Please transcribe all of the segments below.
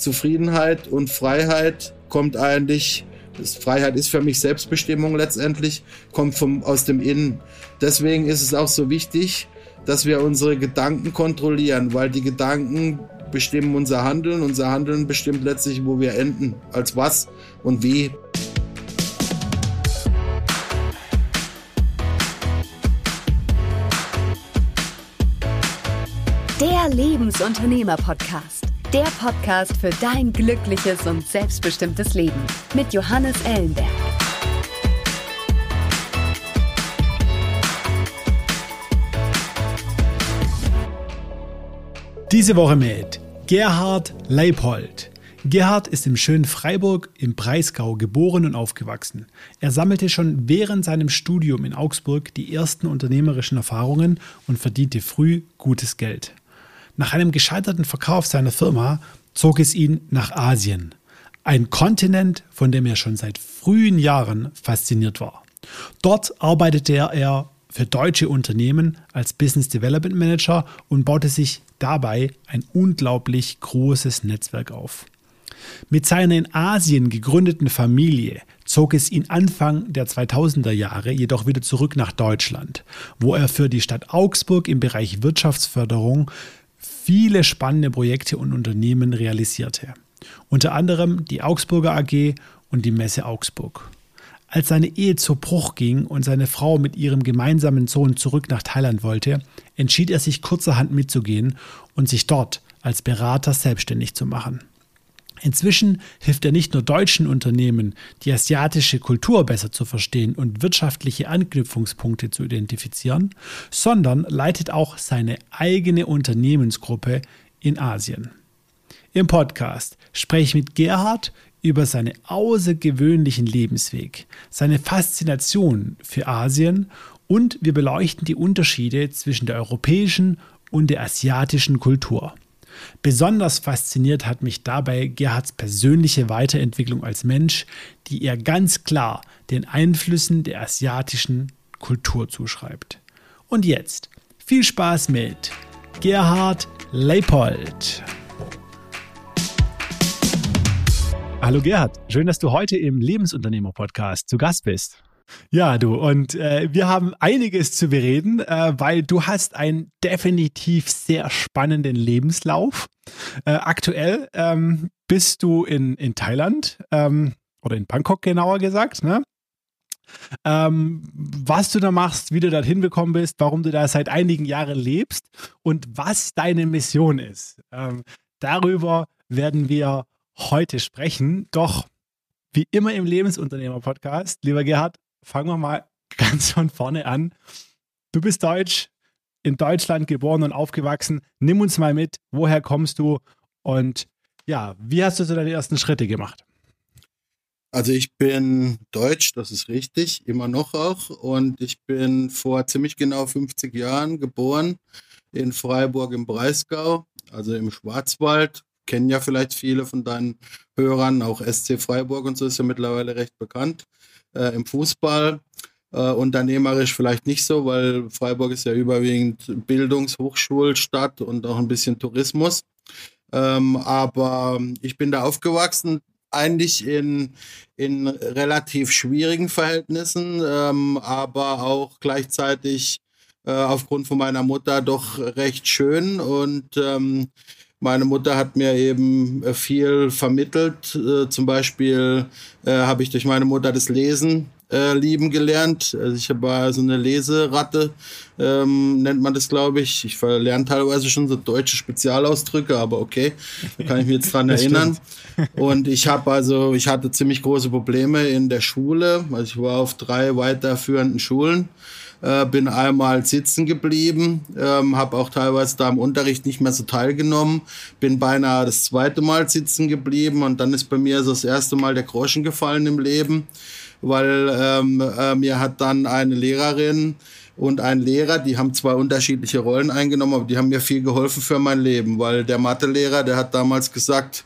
Zufriedenheit und Freiheit kommt eigentlich, Freiheit ist für mich Selbstbestimmung letztendlich, kommt vom, aus dem Innen. Deswegen ist es auch so wichtig, dass wir unsere Gedanken kontrollieren, weil die Gedanken bestimmen unser Handeln. Unser Handeln bestimmt letztlich, wo wir enden, als was und wie. Der Lebensunternehmer-Podcast. Der Podcast für dein glückliches und selbstbestimmtes Leben mit Johannes Ellenberg. Diese Woche mit Gerhard Leipold. Gerhard ist im schönen Freiburg im Breisgau geboren und aufgewachsen. Er sammelte schon während seinem Studium in Augsburg die ersten unternehmerischen Erfahrungen und verdiente früh gutes Geld. Nach einem gescheiterten Verkauf seiner Firma zog es ihn nach Asien, ein Kontinent, von dem er schon seit frühen Jahren fasziniert war. Dort arbeitete er für deutsche Unternehmen als Business Development Manager und baute sich dabei ein unglaublich großes Netzwerk auf. Mit seiner in Asien gegründeten Familie zog es ihn Anfang der 2000er Jahre jedoch wieder zurück nach Deutschland, wo er für die Stadt Augsburg im Bereich Wirtschaftsförderung viele spannende Projekte und Unternehmen realisierte. Unter anderem die Augsburger AG und die Messe Augsburg. Als seine Ehe zu Bruch ging und seine Frau mit ihrem gemeinsamen Sohn zurück nach Thailand wollte, entschied er sich kurzerhand mitzugehen und sich dort als Berater selbstständig zu machen. Inzwischen hilft er nicht nur deutschen Unternehmen, die asiatische Kultur besser zu verstehen und wirtschaftliche Anknüpfungspunkte zu identifizieren, sondern leitet auch seine eigene Unternehmensgruppe in Asien. Im Podcast spreche ich mit Gerhard über seinen außergewöhnlichen Lebensweg, seine Faszination für Asien und wir beleuchten die Unterschiede zwischen der europäischen und der asiatischen Kultur. Besonders fasziniert hat mich dabei Gerhards persönliche Weiterentwicklung als Mensch, die er ganz klar den Einflüssen der asiatischen Kultur zuschreibt. Und jetzt viel Spaß mit Gerhard Leipold. Hallo Gerhard, schön, dass du heute im Lebensunternehmer-Podcast zu Gast bist. Ja, du, und äh, wir haben einiges zu bereden, äh, weil du hast einen definitiv sehr spannenden Lebenslauf. Äh, aktuell ähm, bist du in, in Thailand ähm, oder in Bangkok genauer gesagt, ne? Ähm, was du da machst, wie du dorthin gekommen bist, warum du da seit einigen Jahren lebst und was deine Mission ist. Ähm, darüber werden wir heute sprechen. Doch wie immer im Lebensunternehmer-Podcast, lieber Gerhard, fangen wir mal ganz von vorne an. Du bist Deutsch, in Deutschland geboren und aufgewachsen. Nimm uns mal mit, woher kommst du und ja, wie hast du so deine ersten Schritte gemacht? Also ich bin deutsch, das ist richtig, immer noch auch. Und ich bin vor ziemlich genau 50 Jahren geboren in Freiburg im Breisgau, also im Schwarzwald. Kennen ja vielleicht viele von deinen Hörern, auch SC Freiburg und so ist ja mittlerweile recht bekannt äh, im Fußball. Äh, unternehmerisch vielleicht nicht so, weil Freiburg ist ja überwiegend Bildungshochschulstadt und auch ein bisschen Tourismus. Ähm, aber ich bin da aufgewachsen, eigentlich in, in relativ schwierigen Verhältnissen, ähm, aber auch gleichzeitig äh, aufgrund von meiner Mutter doch recht schön und ähm, meine Mutter hat mir eben äh, viel vermittelt. Äh, zum Beispiel äh, habe ich durch meine Mutter das Lesen lieben gelernt. Also ich war so eine Leseratte, ähm, nennt man das, glaube ich. Ich verlerne teilweise schon so deutsche Spezialausdrücke, aber okay, da kann ich mich jetzt dran erinnern. Und ich habe also, ich hatte ziemlich große Probleme in der Schule. Also ich war auf drei weiterführenden Schulen äh, bin einmal sitzen geblieben, ähm, habe auch teilweise da im Unterricht nicht mehr so teilgenommen, bin beinahe das zweite Mal sitzen geblieben und dann ist bei mir so das erste Mal der Groschen gefallen im Leben, weil ähm, äh, mir hat dann eine Lehrerin und ein Lehrer, die haben zwei unterschiedliche Rollen eingenommen, aber die haben mir viel geholfen für mein Leben, weil der Mathelehrer, der hat damals gesagt,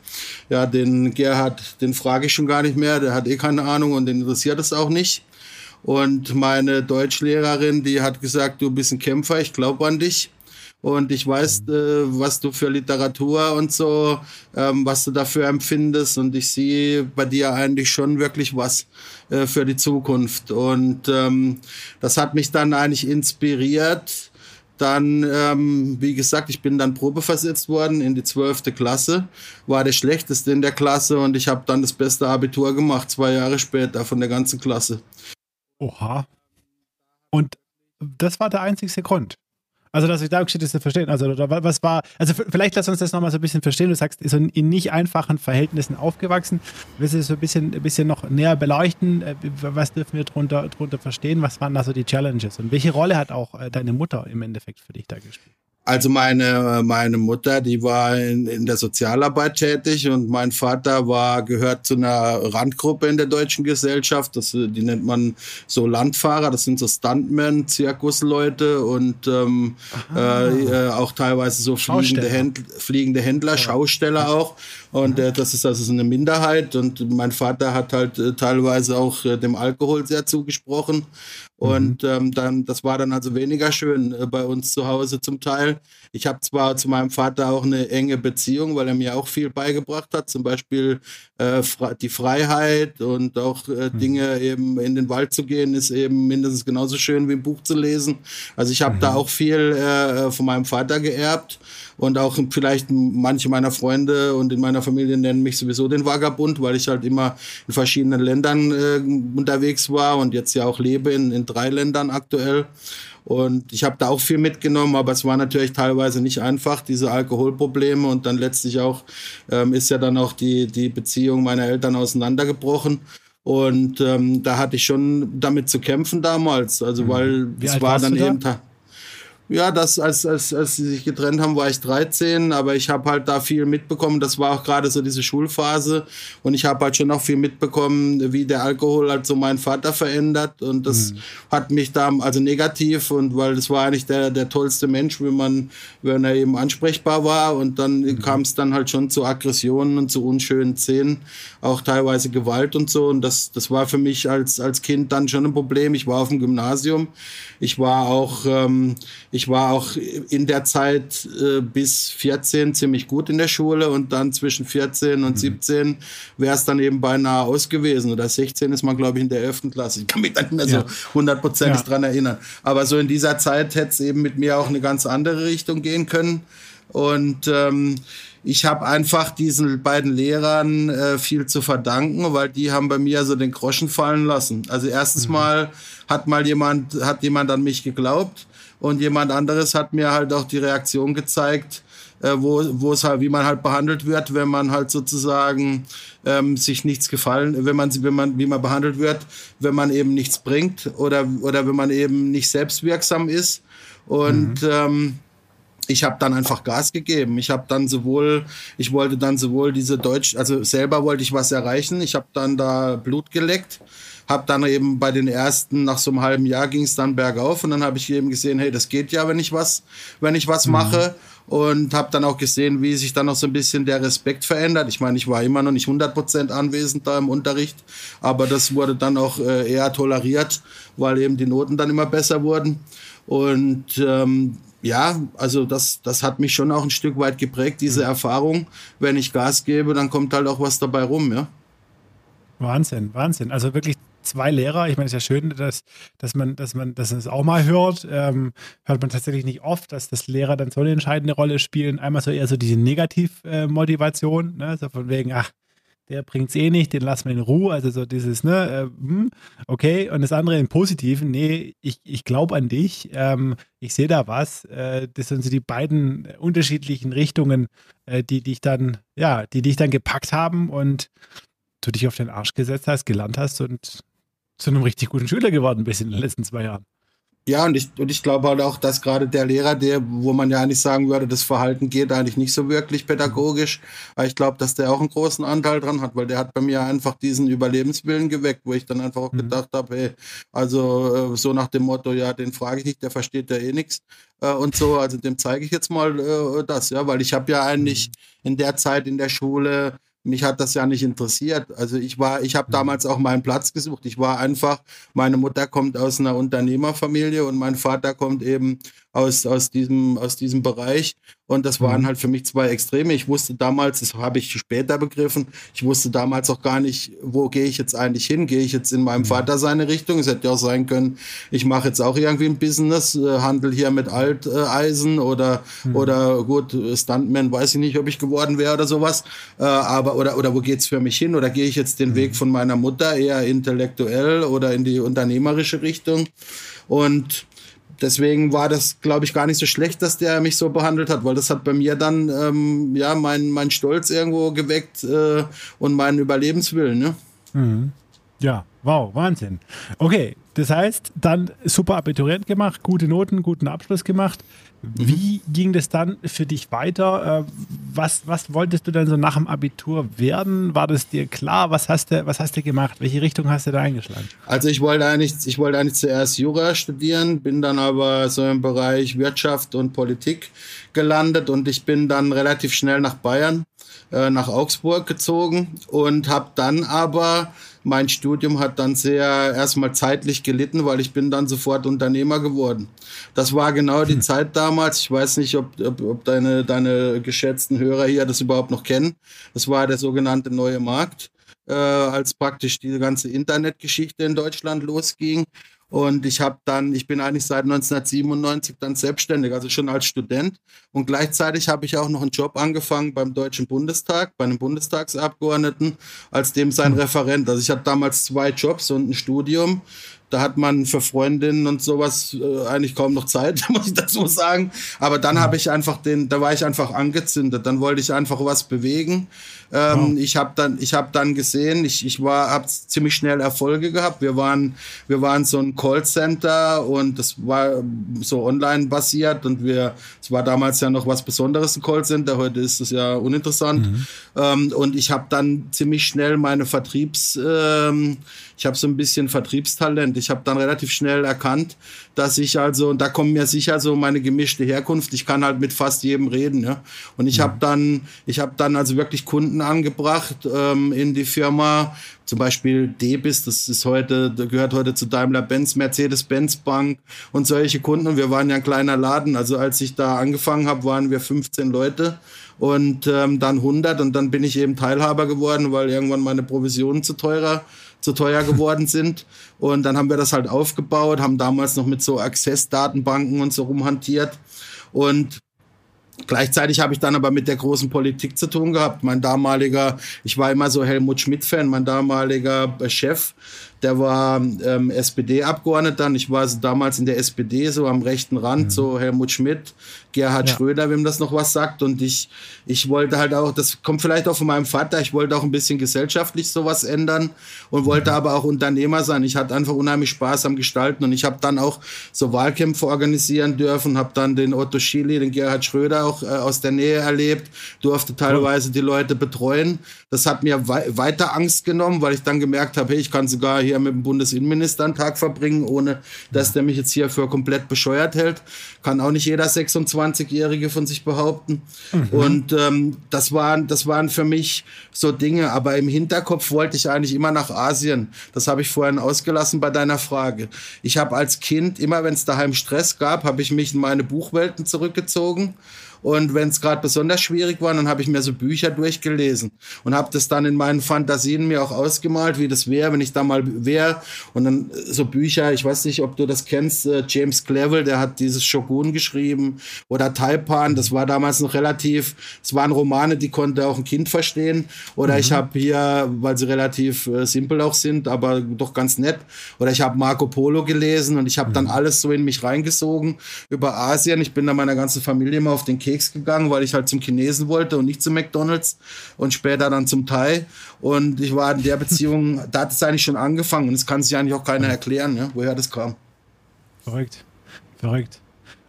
ja, den Gerhard, den frage ich schon gar nicht mehr, der hat eh keine Ahnung und den interessiert es auch nicht. Und meine Deutschlehrerin, die hat gesagt, du bist ein Kämpfer, ich glaube an dich. und ich weiß, äh, was du für Literatur und so, ähm, was du dafür empfindest und ich sehe bei dir eigentlich schon wirklich was äh, für die Zukunft und ähm, das hat mich dann eigentlich inspiriert. Dann, ähm, wie gesagt, ich bin dann probeversetzt worden in die zwölfte Klasse, war der schlechteste in der Klasse und ich habe dann das beste Abitur gemacht, zwei Jahre später von der ganzen Klasse. Oha. Und das war der einzigste Grund. Also, dass ich da steht, das zu verstehen. Also, was war, also vielleicht lass uns das nochmal so ein bisschen verstehen. Du sagst, so in nicht einfachen Verhältnissen aufgewachsen. Willst du das so ein bisschen, ein bisschen noch näher beleuchten? Äh, was dürfen wir darunter, darunter verstehen? Was waren da so die Challenges? Und welche Rolle hat auch äh, deine Mutter im Endeffekt für dich da gespielt? Also meine, meine Mutter, die war in, in der Sozialarbeit tätig und mein Vater war, gehört zu einer Randgruppe in der deutschen Gesellschaft. Das, die nennt man so Landfahrer, das sind so Stuntmen, Zirkusleute und ähm, äh, auch teilweise so fliegende, Händler, fliegende Händler, ja. Schausteller auch. Und äh, das ist also so eine Minderheit. Und mein Vater hat halt äh, teilweise auch äh, dem Alkohol sehr zugesprochen. Und mhm. ähm, dann, das war dann also weniger schön äh, bei uns zu Hause zum Teil. Ich habe zwar zu meinem Vater auch eine enge Beziehung, weil er mir auch viel beigebracht hat, zum Beispiel äh, die Freiheit und auch äh, mhm. Dinge eben in den Wald zu gehen, ist eben mindestens genauso schön wie ein Buch zu lesen. Also ich habe mhm. da auch viel äh, von meinem Vater geerbt und auch vielleicht manche meiner Freunde und in meiner Familie nennen mich sowieso den Vagabund, weil ich halt immer in verschiedenen Ländern äh, unterwegs war und jetzt ja auch lebe in, in drei Ländern aktuell. Und ich habe da auch viel mitgenommen, aber es war natürlich teilweise nicht einfach, diese Alkoholprobleme. Und dann letztlich auch ähm, ist ja dann auch die, die Beziehung meiner Eltern auseinandergebrochen. Und ähm, da hatte ich schon damit zu kämpfen damals. Also mhm. weil Wie es war dann eben. Ja, das, als, als, als sie sich getrennt haben, war ich 13, aber ich habe halt da viel mitbekommen. Das war auch gerade so diese Schulphase und ich habe halt schon auch viel mitbekommen, wie der Alkohol halt so meinen Vater verändert und das mhm. hat mich da also negativ und weil das war eigentlich der, der tollste Mensch, wenn man, wenn er eben ansprechbar war und dann mhm. kam es dann halt schon zu Aggressionen und zu unschönen Szenen, auch teilweise Gewalt und so und das, das war für mich als, als Kind dann schon ein Problem. Ich war auf dem Gymnasium, ich war auch, ähm, ich war auch in der Zeit äh, bis 14 ziemlich gut in der Schule und dann zwischen 14 und mhm. 17 wäre es dann eben beinahe aus gewesen. Oder 16 ist man, glaube ich, in der 11. Klasse. Ich kann mich da nicht mehr ja. so hundertprozentig ja. dran erinnern. Aber so in dieser Zeit hätte es eben mit mir auch eine ganz andere Richtung gehen können. Und ähm, ich habe einfach diesen beiden Lehrern äh, viel zu verdanken, weil die haben bei mir so den Groschen fallen lassen. Also erstens mhm. mal hat mal jemand, hat jemand an mich geglaubt und jemand anderes hat mir halt auch die Reaktion gezeigt, äh, wo, wo es halt, wie man halt behandelt wird, wenn man halt sozusagen ähm, sich nichts gefallen, wenn man, wenn man, wie man behandelt wird, wenn man eben nichts bringt oder, oder wenn man eben nicht selbstwirksam ist. Und mhm. ähm, ich habe dann einfach Gas gegeben. Ich habe dann sowohl, ich wollte dann sowohl diese Deutsch, also selber wollte ich was erreichen. Ich habe dann da Blut geleckt habe dann eben bei den ersten, nach so einem halben Jahr ging es dann bergauf und dann habe ich eben gesehen, hey, das geht ja, wenn ich was, wenn ich was mhm. mache und habe dann auch gesehen, wie sich dann noch so ein bisschen der Respekt verändert. Ich meine, ich war immer noch nicht 100% anwesend da im Unterricht, aber das wurde dann auch äh, eher toleriert, weil eben die Noten dann immer besser wurden. Und ähm, ja, also das, das hat mich schon auch ein Stück weit geprägt, diese mhm. Erfahrung. Wenn ich Gas gebe, dann kommt halt auch was dabei rum, ja. Wahnsinn, Wahnsinn. Also wirklich zwei Lehrer. Ich meine, es ist ja schön, dass, dass man, dass man, dass es auch mal hört. Ähm, hört man tatsächlich nicht oft, dass das Lehrer dann so eine entscheidende Rolle spielen. Einmal so eher so diese Negativmotivation, ne? so von wegen, ach, der bringt es eh nicht, den lassen wir in Ruhe. Also so dieses, ne, äh, hm, okay. Und das andere im Positiven, nee, ich, ich glaube an dich, ähm, ich sehe da was. Äh, das sind so die beiden unterschiedlichen Richtungen, äh, die dich dann, ja, die dich dann gepackt haben und du dich auf den Arsch gesetzt hast, gelernt hast und zu einem richtig guten Schüler geworden bist in den letzten zwei Jahren. Ja, und ich, und ich glaube halt auch, dass gerade der Lehrer, der, wo man ja eigentlich sagen würde, das Verhalten geht eigentlich nicht so wirklich pädagogisch, aber ich glaube, dass der auch einen großen Anteil dran hat, weil der hat bei mir einfach diesen Überlebenswillen geweckt, wo ich dann einfach auch mhm. gedacht habe, hey, also äh, so nach dem Motto, ja, den frage ich nicht, der versteht ja eh nichts äh, und so, also dem zeige ich jetzt mal äh, das, ja, weil ich habe ja eigentlich mhm. in der Zeit in der Schule mich hat das ja nicht interessiert. Also ich war, ich habe mhm. damals auch meinen Platz gesucht. Ich war einfach, meine Mutter kommt aus einer Unternehmerfamilie und mein Vater kommt eben aus, aus, diesem, aus diesem Bereich. Und das waren mhm. halt für mich zwei Extreme. Ich wusste damals, das habe ich später begriffen, ich wusste damals auch gar nicht, wo gehe ich jetzt eigentlich hin? Gehe ich jetzt in meinem mhm. Vater seine Richtung? Es hätte ja auch sein können, ich mache jetzt auch irgendwie ein Business, äh, handel hier mit Alteisen oder, mhm. oder gut, Stuntman weiß ich nicht, ob ich geworden wäre oder sowas. Äh, aber, oder, oder wo geht's für mich hin? Oder gehe ich jetzt den mhm. Weg von meiner Mutter eher intellektuell oder in die unternehmerische Richtung? Und deswegen war das, glaube ich, gar nicht so schlecht, dass der mich so behandelt hat, weil das hat bei mir dann ähm, ja mein, mein Stolz irgendwo geweckt äh, und meinen Überlebenswillen. Ne? Mhm. Ja, wow, Wahnsinn. Okay, das heißt, dann super Abiturient gemacht, gute Noten, guten Abschluss gemacht. Wie ging das dann für dich weiter? Äh, was, was wolltest du dann so nach dem Abitur werden? War das dir klar? Was hast du, was hast du gemacht? Welche Richtung hast du da eingeschlagen? Also ich wollte eigentlich, ich wollte eigentlich zuerst Jura studieren, bin dann aber so im Bereich Wirtschaft und Politik gelandet und ich bin dann relativ schnell nach Bayern, äh, nach Augsburg gezogen und habe dann aber mein Studium hat dann sehr erstmal zeitlich gelitten, weil ich bin dann sofort Unternehmer geworden. Das war genau die hm. Zeit damals. Ich weiß nicht, ob, ob, ob deine, deine geschätzten Hörer hier das überhaupt noch kennen. Das war der sogenannte neue Markt, äh, als praktisch diese ganze Internetgeschichte in Deutschland losging. Und ich habe dann, ich bin eigentlich seit 1997 dann selbstständig, also schon als Student. Und gleichzeitig habe ich auch noch einen Job angefangen beim Deutschen Bundestag, bei einem Bundestagsabgeordneten, als dem sein hm. Referent. Also ich hatte damals zwei Jobs und ein Studium da hat man für Freundinnen und sowas äh, eigentlich kaum noch Zeit, muss ich dazu sagen. Aber dann habe ich einfach den, da war ich einfach angezündet. Dann wollte ich einfach was bewegen. Ähm, oh. Ich habe dann, ich habe dann gesehen, ich, ich war, habe ziemlich schnell Erfolge gehabt. Wir waren, wir waren so ein Callcenter und das war so online basiert und wir, es war damals ja noch was Besonderes ein Callcenter. Heute ist es ja uninteressant. Mhm. Ähm, und ich habe dann ziemlich schnell meine Vertriebs ähm, ich habe so ein bisschen Vertriebstalent. Ich habe dann relativ schnell erkannt, dass ich also, und da kommt mir sicher so meine gemischte Herkunft, ich kann halt mit fast jedem reden. Ja? Und ich ja. habe dann, ich habe dann also wirklich Kunden angebracht ähm, in die Firma, zum Beispiel Debis, das ist heute, gehört heute zu Daimler-Benz, Mercedes-Benz Bank und solche Kunden. Und wir waren ja ein kleiner Laden. Also als ich da angefangen habe, waren wir 15 Leute und ähm, dann 100 und dann bin ich eben Teilhaber geworden, weil irgendwann meine Provisionen zu teurer zu teuer geworden sind. Und dann haben wir das halt aufgebaut, haben damals noch mit so Access-Datenbanken und so rumhantiert. Und Gleichzeitig habe ich dann aber mit der großen Politik zu tun gehabt. Mein damaliger, ich war immer so Helmut Schmidt-Fan, mein damaliger Chef, der war ähm, SPD-Abgeordneter. Ich war so damals in der SPD, so am rechten Rand, mhm. so Helmut Schmidt, Gerhard ja. Schröder, wem das noch was sagt. Und ich, ich wollte halt auch, das kommt vielleicht auch von meinem Vater, ich wollte auch ein bisschen gesellschaftlich sowas ändern und wollte mhm. aber auch Unternehmer sein. Ich hatte einfach unheimlich Spaß am Gestalten und ich habe dann auch so Wahlkämpfe organisieren dürfen, habe dann den Otto Schily, den Gerhard Schröder auch äh, aus der Nähe erlebt, durfte teilweise die Leute betreuen. Das hat mir wei weiter Angst genommen, weil ich dann gemerkt habe, hey, ich kann sogar hier mit dem Bundesinnenminister einen Tag verbringen, ohne dass der mich jetzt hier für komplett bescheuert hält. Kann auch nicht jeder 26-Jährige von sich behaupten. Mhm. Und ähm, das, waren, das waren für mich so Dinge. Aber im Hinterkopf wollte ich eigentlich immer nach Asien. Das habe ich vorhin ausgelassen bei deiner Frage. Ich habe als Kind, immer wenn es daheim Stress gab, habe ich mich in meine Buchwelten zurückgezogen und wenn es gerade besonders schwierig war, dann habe ich mir so Bücher durchgelesen und habe das dann in meinen Fantasien mir auch ausgemalt, wie das wäre, wenn ich da mal wäre. Und dann äh, so Bücher, ich weiß nicht, ob du das kennst, äh, James Clevel, der hat dieses Shogun geschrieben oder Taipan, das war damals noch relativ, es waren Romane, die konnte auch ein Kind verstehen. Oder mhm. ich habe hier, weil sie relativ äh, simpel auch sind, aber doch ganz nett. Oder ich habe Marco Polo gelesen und ich habe mhm. dann alles so in mich reingesogen über Asien. Ich bin da meiner ganzen Familie immer auf den Keks Keks gegangen, weil ich halt zum Chinesen wollte und nicht zum McDonalds und später dann zum Thai. Und ich war in der Beziehung, da hat es eigentlich schon angefangen und es kann sich eigentlich auch keiner erklären, ja, woher das kam. Verrückt. Verrückt.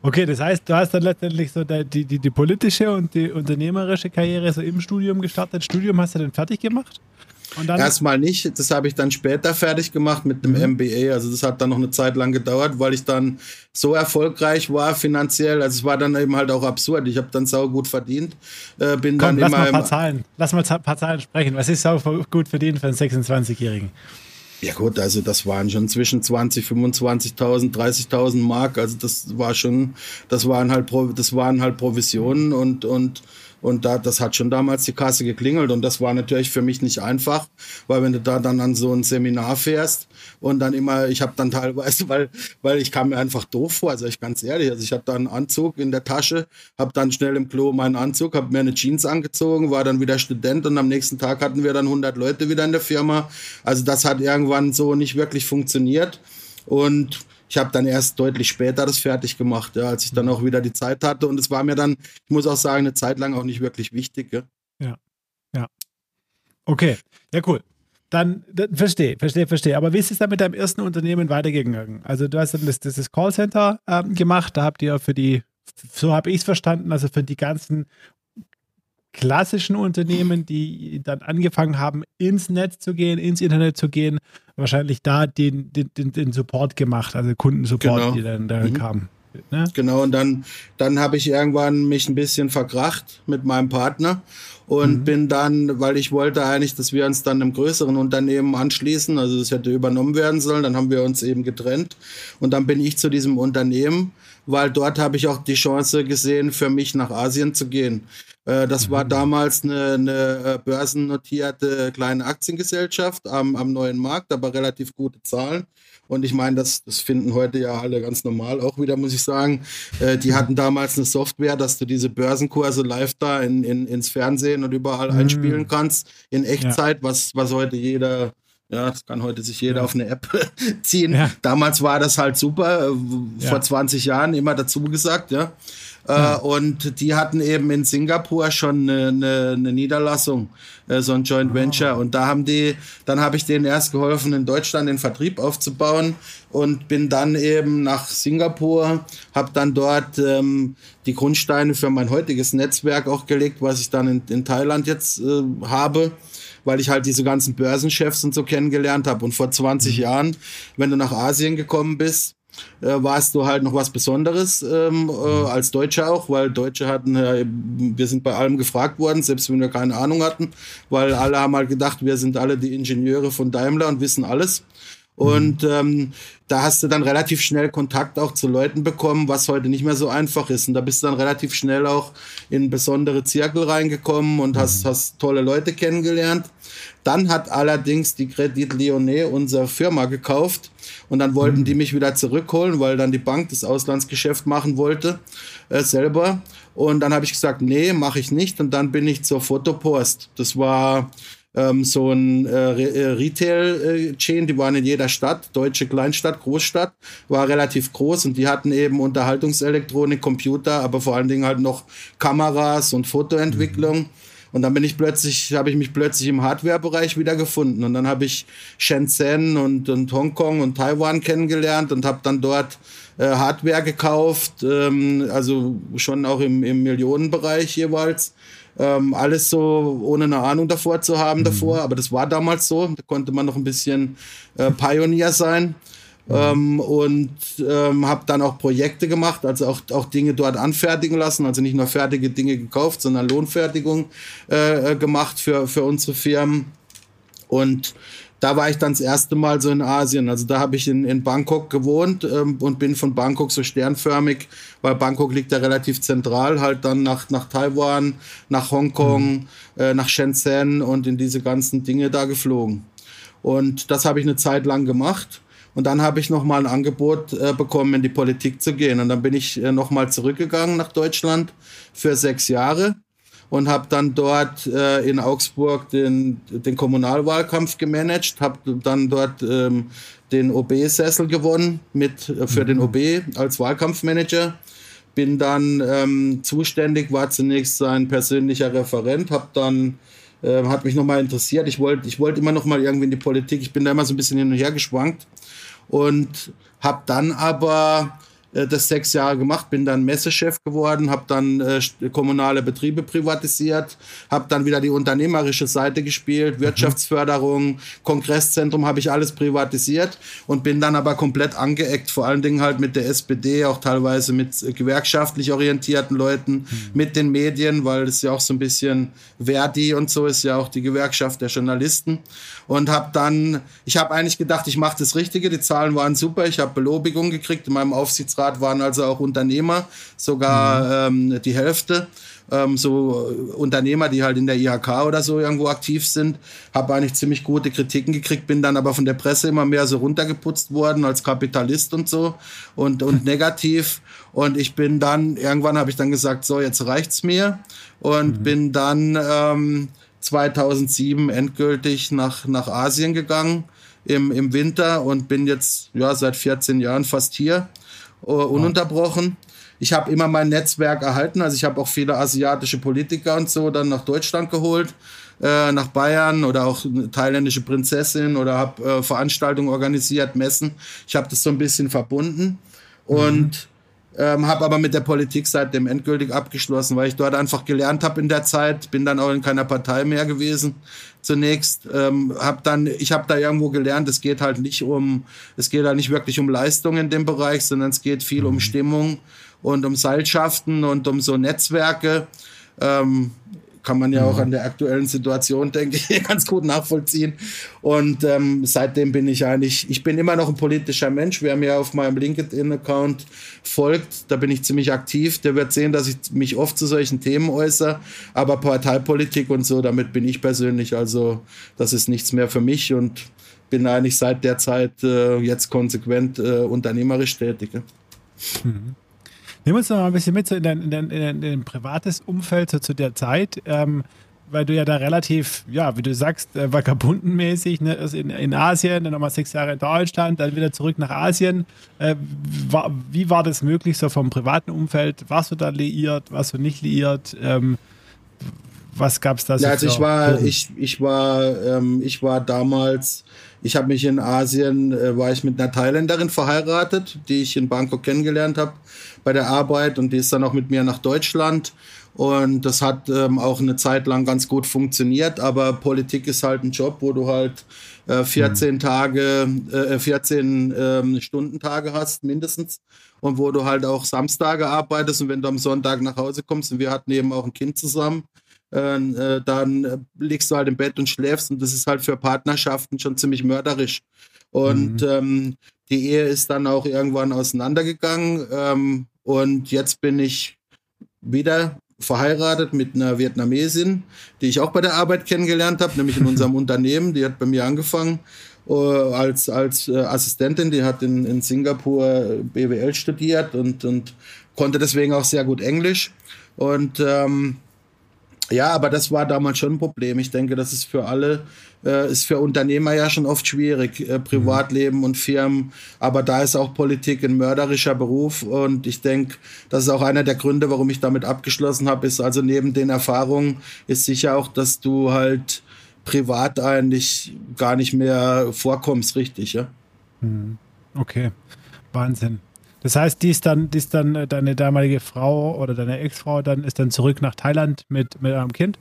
Okay, das heißt, du hast dann letztendlich so die, die, die politische und die unternehmerische Karriere so im Studium gestartet. Studium hast du dann fertig gemacht? Erstmal nicht, das habe ich dann später fertig gemacht mit dem mhm. MBA. Also das hat dann noch eine Zeit lang gedauert, weil ich dann so erfolgreich war finanziell. Also es war dann eben halt auch absurd. Ich habe dann sau gut verdient. Äh, bin Komm, dann lass immer mal ein paar Zahlen. Lass mal ein paar Zahlen sprechen. Was ist sau gut verdient für einen 26-Jährigen? Ja gut, also das waren schon zwischen 20, 25.000, 30.000 Mark. Also das war schon, das waren halt, das waren halt Provisionen und und und da, das hat schon damals die Kasse geklingelt und das war natürlich für mich nicht einfach, weil wenn du da dann an so ein Seminar fährst und dann immer, ich habe dann teilweise, weil, weil ich kam mir einfach doof vor, also ich ganz ehrlich, also ich habe da einen Anzug in der Tasche, habe dann schnell im Klo meinen Anzug, habe mir eine Jeans angezogen, war dann wieder Student und am nächsten Tag hatten wir dann 100 Leute wieder in der Firma. Also das hat irgendwann so nicht wirklich funktioniert und ich habe dann erst deutlich später das fertig gemacht, ja, als ich dann auch wieder die Zeit hatte. Und es war mir dann, ich muss auch sagen, eine Zeit lang auch nicht wirklich wichtig. Ja, ja. ja. Okay, ja, cool. Dann, verstehe, verstehe, verstehe. Aber wie ist es dann mit deinem ersten Unternehmen weitergegangen? Also du hast dann das, das Callcenter ähm, gemacht, da habt ihr für die, so habe ich es verstanden, also für die ganzen klassischen Unternehmen, die dann angefangen haben, ins Netz zu gehen, ins Internet zu gehen, wahrscheinlich da den, den, den, den Support gemacht, also Kundensupport, genau. die dann da mhm. kamen. Ne? Genau, und dann, dann habe ich irgendwann mich ein bisschen verkracht mit meinem Partner und mhm. bin dann, weil ich wollte eigentlich, dass wir uns dann einem größeren Unternehmen anschließen, also es hätte übernommen werden sollen, dann haben wir uns eben getrennt und dann bin ich zu diesem Unternehmen, weil dort habe ich auch die Chance gesehen, für mich nach Asien zu gehen. Äh, das war mhm. damals eine, eine äh, börsennotierte kleine Aktiengesellschaft am, am neuen Markt, aber relativ gute Zahlen. Und ich meine, das, das finden heute ja alle ganz normal auch wieder, muss ich sagen. Äh, die hatten damals eine Software, dass du diese Börsenkurse live da in, in, ins Fernsehen und überall mhm. einspielen kannst in Echtzeit, ja. was, was heute jeder ja, das kann heute sich jeder ja. auf eine App ziehen. Ja. Damals war das halt super, vor ja. 20 Jahren immer dazu gesagt, ja. Äh, und die hatten eben in Singapur schon eine, eine, eine Niederlassung, äh, so ein Joint ah. Venture. Oh. Und da haben die, dann habe ich denen erst geholfen, in Deutschland den Vertrieb aufzubauen und bin dann eben nach Singapur, habe dann dort ähm, die Grundsteine für mein heutiges Netzwerk auch gelegt, was ich dann in, in Thailand jetzt äh, habe weil ich halt diese ganzen Börsenchefs und so kennengelernt habe. Und vor 20 mhm. Jahren, wenn du nach Asien gekommen bist, äh, warst du halt noch was Besonderes ähm, äh, als Deutsche auch, weil Deutsche hatten, äh, wir sind bei allem gefragt worden, selbst wenn wir keine Ahnung hatten, weil alle haben halt gedacht, wir sind alle die Ingenieure von Daimler und wissen alles. Und ähm, da hast du dann relativ schnell Kontakt auch zu Leuten bekommen, was heute nicht mehr so einfach ist. Und da bist du dann relativ schnell auch in besondere Zirkel reingekommen und hast, mhm. hast tolle Leute kennengelernt. Dann hat allerdings die Credit Lyonnais unsere Firma gekauft und dann wollten mhm. die mich wieder zurückholen, weil dann die Bank das Auslandsgeschäft machen wollte äh, selber. Und dann habe ich gesagt, nee, mache ich nicht. Und dann bin ich zur Fotopost. Das war ähm, so ein äh, äh, Retail-Chain, die waren in jeder Stadt, deutsche Kleinstadt, Großstadt, war relativ groß und die hatten eben Unterhaltungselektronik, Computer, aber vor allen Dingen halt noch Kameras und Fotoentwicklung. Mhm. Und dann bin ich plötzlich, habe ich mich plötzlich im Hardware-Bereich wiedergefunden. Und dann habe ich Shenzhen und, und Hongkong und Taiwan kennengelernt und habe dann dort äh, Hardware gekauft, ähm, also schon auch im, im Millionenbereich jeweils. Ähm, alles so ohne eine Ahnung davor zu haben mhm. davor, aber das war damals so. Da konnte man noch ein bisschen äh, Pionier sein. Ähm, und ähm, habe dann auch Projekte gemacht, also auch, auch Dinge dort anfertigen lassen, also nicht nur fertige Dinge gekauft, sondern Lohnfertigung äh, äh gemacht für, für unsere Firmen. Und da war ich dann das erste Mal so in Asien. Also da habe ich in, in Bangkok gewohnt ähm, und bin von Bangkok so sternförmig, weil Bangkok liegt ja relativ zentral, halt dann nach, nach Taiwan, nach Hongkong, mhm. äh, nach Shenzhen und in diese ganzen Dinge da geflogen. Und das habe ich eine Zeit lang gemacht. Und dann habe ich nochmal ein Angebot äh, bekommen, in die Politik zu gehen. Und dann bin ich äh, nochmal zurückgegangen nach Deutschland für sechs Jahre und habe dann dort äh, in Augsburg den, den Kommunalwahlkampf gemanagt, habe dann dort ähm, den OB-Sessel gewonnen mit, äh, für den OB als Wahlkampfmanager. Bin dann ähm, zuständig, war zunächst sein persönlicher Referent, habe dann äh, hat mich nochmal interessiert. Ich wollte ich wollte immer noch mal irgendwie in die Politik. Ich bin da immer so ein bisschen hin und her geschwankt und habe dann aber äh, das sechs Jahre gemacht, bin dann Messechef geworden, habe dann äh, kommunale Betriebe privatisiert, habe dann wieder die unternehmerische Seite gespielt, mhm. Wirtschaftsförderung, Kongresszentrum habe ich alles privatisiert und bin dann aber komplett angeeckt, vor allen Dingen halt mit der SPD, auch teilweise mit gewerkschaftlich orientierten Leuten, mhm. mit den Medien, weil es ja auch so ein bisschen Verdi und so ist ja auch die Gewerkschaft der Journalisten und habe dann, ich habe eigentlich gedacht, ich mache das Richtige, die Zahlen waren super, ich habe Belobigung gekriegt in meinem Aufsichtsrat waren also auch Unternehmer, sogar mhm. ähm, die Hälfte. Ähm, so Unternehmer, die halt in der IHK oder so irgendwo aktiv sind, habe eigentlich ziemlich gute Kritiken gekriegt, bin dann aber von der Presse immer mehr so runtergeputzt worden als Kapitalist und so und, und negativ. Und ich bin dann, irgendwann habe ich dann gesagt, so, jetzt reicht's mir und mhm. bin dann ähm, 2007 endgültig nach, nach Asien gegangen im, im Winter und bin jetzt ja seit 14 Jahren fast hier uh, ununterbrochen. Ich habe immer mein Netzwerk erhalten, also ich habe auch viele asiatische Politiker und so dann nach Deutschland geholt, äh, nach Bayern oder auch eine thailändische Prinzessin oder habe äh, Veranstaltungen organisiert, Messen. Ich habe das so ein bisschen verbunden und mhm ähm, habe aber mit der Politik seitdem endgültig abgeschlossen, weil ich dort einfach gelernt habe in der Zeit, bin dann auch in keiner Partei mehr gewesen zunächst, ähm, habe dann, ich habe da irgendwo gelernt, es geht halt nicht um, es geht halt nicht wirklich um Leistung in dem Bereich, sondern es geht viel um mhm. Stimmung und um Seilschaften und um so Netzwerke. Ähm, kann man ja auch an der aktuellen Situation, denke ich, ganz gut nachvollziehen. Und ähm, seitdem bin ich eigentlich, ich bin immer noch ein politischer Mensch. Wer mir auf meinem LinkedIn-Account folgt, da bin ich ziemlich aktiv. Der wird sehen, dass ich mich oft zu solchen Themen äußere. Aber Parteipolitik und so, damit bin ich persönlich. Also das ist nichts mehr für mich und bin eigentlich seit der Zeit äh, jetzt konsequent äh, unternehmerisch tätig. Mhm. Nimm uns noch mal ein bisschen mit so in dein, in dein, in dein privates Umfeld so zu der Zeit, ähm, weil du ja da relativ, ja, wie du sagst, äh, vagabundenmäßig ne, also in, in Asien, dann nochmal sechs Jahre in Deutschland, dann wieder zurück nach Asien. Äh, war, wie war das möglich so vom privaten Umfeld? Warst du da liiert, warst du nicht liiert? Ähm, was gab es da? Ja, also ich war, ich, ich war, ähm, ich war damals ich habe mich in Asien, äh, war ich mit einer Thailänderin verheiratet, die ich in Bangkok kennengelernt habe bei der Arbeit und die ist dann auch mit mir nach Deutschland. Und das hat ähm, auch eine Zeit lang ganz gut funktioniert, aber Politik ist halt ein Job, wo du halt äh, 14 mhm. Tage, äh, 14 ähm, Stundentage hast, mindestens. Und wo du halt auch Samstage arbeitest und wenn du am Sonntag nach Hause kommst und wir hatten eben auch ein Kind zusammen, ähm, äh, dann äh, liegst du halt im Bett und schläfst und das ist halt für Partnerschaften schon ziemlich mörderisch. Und mhm. ähm, die Ehe ist dann auch irgendwann auseinandergegangen ähm, und jetzt bin ich wieder verheiratet mit einer Vietnamesin, die ich auch bei der Arbeit kennengelernt habe, nämlich in unserem Unternehmen. Die hat bei mir angefangen äh, als, als äh, Assistentin. Die hat in, in Singapur BWL studiert und, und konnte deswegen auch sehr gut Englisch. Und ähm, ja, aber das war damals schon ein Problem. Ich denke, das ist für alle, äh, ist für Unternehmer ja schon oft schwierig, äh, Privatleben und Firmen. Aber da ist auch Politik ein mörderischer Beruf. Und ich denke, das ist auch einer der Gründe, warum ich damit abgeschlossen habe, ist also neben den Erfahrungen ist sicher auch, dass du halt privat eigentlich gar nicht mehr vorkommst, richtig, ja. Hm. Okay, Wahnsinn. Das heißt, die ist dann, die ist dann äh, deine damalige Frau oder deine Ex-Frau dann ist dann zurück nach Thailand mit, mit einem Kind?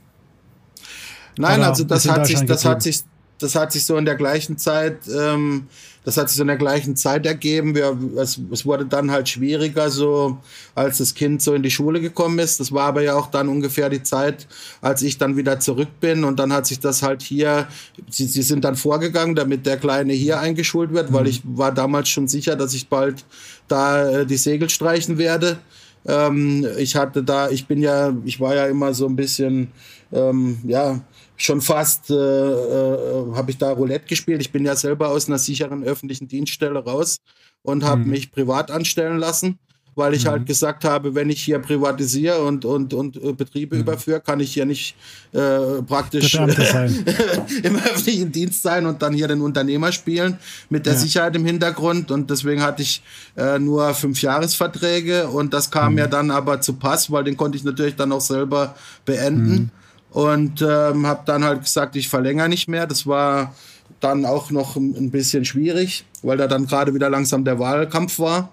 Nein, oder also das hat sich, das hat sich, das hat sich so in der gleichen Zeit, ähm, das hat sich so in der gleichen Zeit ergeben. Wir, es, es wurde dann halt schwieriger, so als das Kind so in die Schule gekommen ist. Das war aber ja auch dann ungefähr die Zeit, als ich dann wieder zurück bin. Und dann hat sich das halt hier, sie, sie sind dann vorgegangen, damit der Kleine hier eingeschult wird, mhm. weil ich war damals schon sicher, dass ich bald da äh, die Segel streichen werde. Ähm, ich hatte da, ich bin ja, ich war ja immer so ein bisschen, ähm, ja, schon fast äh, äh, habe ich da Roulette gespielt. Ich bin ja selber aus einer sicheren öffentlichen Dienststelle raus und habe mhm. mich privat anstellen lassen, weil ich halt mhm. halt gesagt habe, wenn ich hier privatisiere und, und, und äh, Betriebe mhm. überführe, kann ich hier nicht äh, praktisch im öffentlichen Dienst sein und dann hier den Unternehmer spielen mit der ja. Sicherheit im Hintergrund. Und deswegen hatte ich äh, nur fünf Jahresverträge und das kam mhm. mir dann aber zu Pass, weil den konnte ich natürlich dann auch selber beenden. Und ähm, habe dann halt gesagt, ich verlängere nicht mehr. Das war dann auch noch ein bisschen schwierig, weil da dann gerade wieder langsam der Wahlkampf war.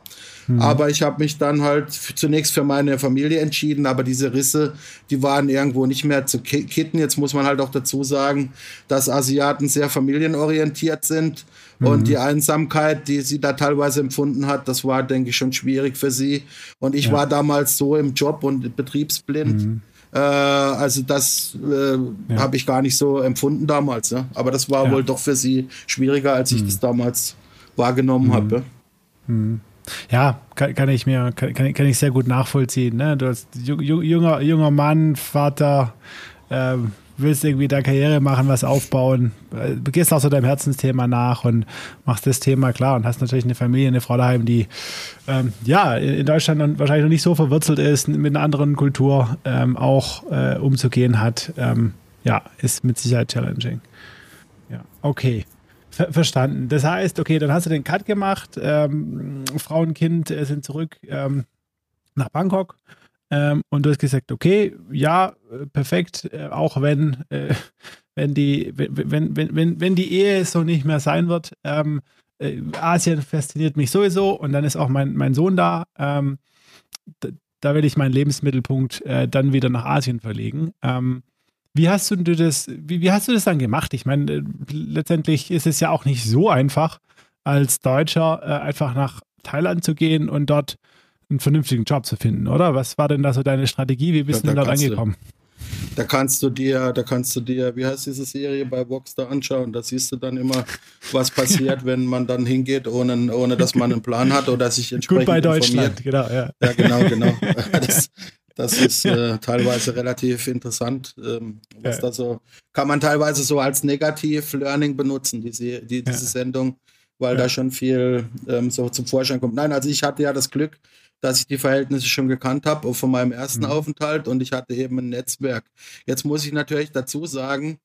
Mhm. Aber ich habe mich dann halt zunächst für meine Familie entschieden, aber diese Risse, die waren irgendwo nicht mehr zu kitten. Jetzt muss man halt auch dazu sagen, dass Asiaten sehr familienorientiert sind. Mhm. Und die Einsamkeit, die sie da teilweise empfunden hat, das war, denke ich, schon schwierig für sie. Und ich ja. war damals so im Job und betriebsblind. Mhm. Äh, also das äh, ja. habe ich gar nicht so empfunden damals. Ne? Aber das war ja. wohl doch für sie schwieriger, als ich mhm. das damals wahrgenommen mhm. habe. Mhm. Ja, kann, kann, ich mir, kann, kann ich sehr gut nachvollziehen. Ne? Du hast junger, junger Mann, Vater, ähm, willst irgendwie da Karriere machen, was aufbauen, äh, gehst auch so deinem Herzensthema nach und machst das Thema klar und hast natürlich eine Familie, eine Frau daheim, die ähm, ja in Deutschland wahrscheinlich noch nicht so verwurzelt ist, mit einer anderen Kultur ähm, auch äh, umzugehen hat. Ähm, ja, ist mit Sicherheit challenging. Ja, okay. Ver verstanden. Das heißt, okay, dann hast du den Cut gemacht, ähm, Frau und Kind äh, sind zurück ähm, nach Bangkok ähm, und du hast gesagt, okay, ja, äh, perfekt, äh, auch wenn, äh, wenn, die, wenn, wenn, wenn, wenn die Ehe so nicht mehr sein wird. Ähm, äh, Asien fasziniert mich sowieso und dann ist auch mein, mein Sohn da. Ähm, da, da will ich meinen Lebensmittelpunkt äh, dann wieder nach Asien verlegen. Ähm, wie hast du das, wie, wie hast du das dann gemacht? Ich meine, äh, letztendlich ist es ja auch nicht so einfach, als Deutscher einfach nach Thailand zu gehen und dort einen vernünftigen Job zu finden, oder? Was war denn da so deine Strategie? Wie bist ja, du denn dort angekommen? Da kannst du dir, da kannst du dir, wie heißt diese Serie bei Vox da anschauen? Da siehst du dann immer, was passiert, wenn man dann hingeht, ohne, ohne dass man einen Plan hat oder sich entsprechend Gut bei Deutschland, informiert. genau, ja. Ja, genau, genau. Das, das ist äh, teilweise relativ interessant. Ähm, was ja. da so, kann man teilweise so als Negativ-Learning benutzen, diese, die, diese ja. Sendung, weil ja. da schon viel ähm, so zum Vorschein kommt. Nein, also ich hatte ja das Glück, dass ich die Verhältnisse schon gekannt habe von meinem ersten mhm. Aufenthalt und ich hatte eben ein Netzwerk. Jetzt muss ich natürlich dazu sagen,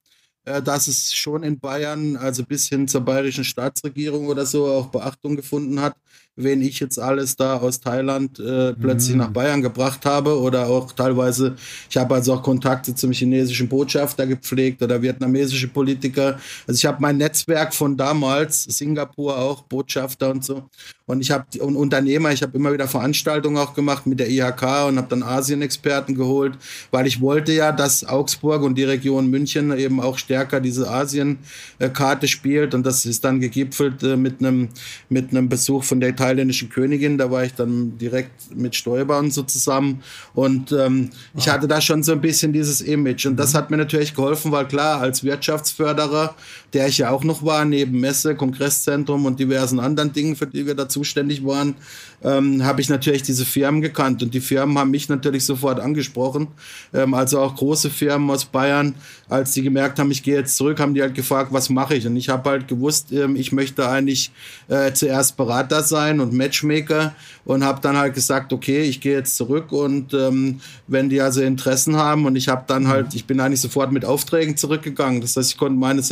äh, dass es schon in Bayern, also bis hin zur bayerischen Staatsregierung oder so, auch Beachtung gefunden hat, wen ich jetzt alles da aus Thailand äh, plötzlich mhm. nach Bayern gebracht habe oder auch teilweise, ich habe also auch Kontakte zum chinesischen Botschafter gepflegt oder vietnamesische Politiker. Also ich habe mein Netzwerk von damals, Singapur auch, Botschafter und so. Und ich habe und Unternehmer, ich habe immer wieder Veranstaltungen auch gemacht mit der IHK und habe dann Asien-Experten geholt, weil ich wollte ja, dass Augsburg und die Region München eben auch stärker diese Asien-Karte spielt und das ist dann gegipfelt äh, mit einem mit einem Besuch von der thailändischen Königin. Da war ich dann direkt mit Stoiber und so zusammen. Und ähm, ich hatte da schon so ein bisschen dieses Image. Und das mhm. hat mir natürlich geholfen, weil klar, als Wirtschaftsförderer, der ich ja auch noch war, neben Messe, Kongresszentrum und diversen anderen Dingen, für die wir da zuständig waren, ähm, habe ich natürlich diese Firmen gekannt. Und die Firmen haben mich natürlich sofort angesprochen. Ähm, also auch große Firmen aus Bayern, als die gemerkt haben, ich gehe jetzt zurück, haben die halt gefragt, was mache ich? Und ich habe halt gewusst, ähm, ich möchte eigentlich äh, zuerst Berater sein und Matchmaker und habe dann halt gesagt, okay, ich gehe jetzt zurück und ähm, wenn die also Interessen haben und ich habe dann halt, ich bin eigentlich sofort mit Aufträgen zurückgegangen. Das heißt, ich konnte meine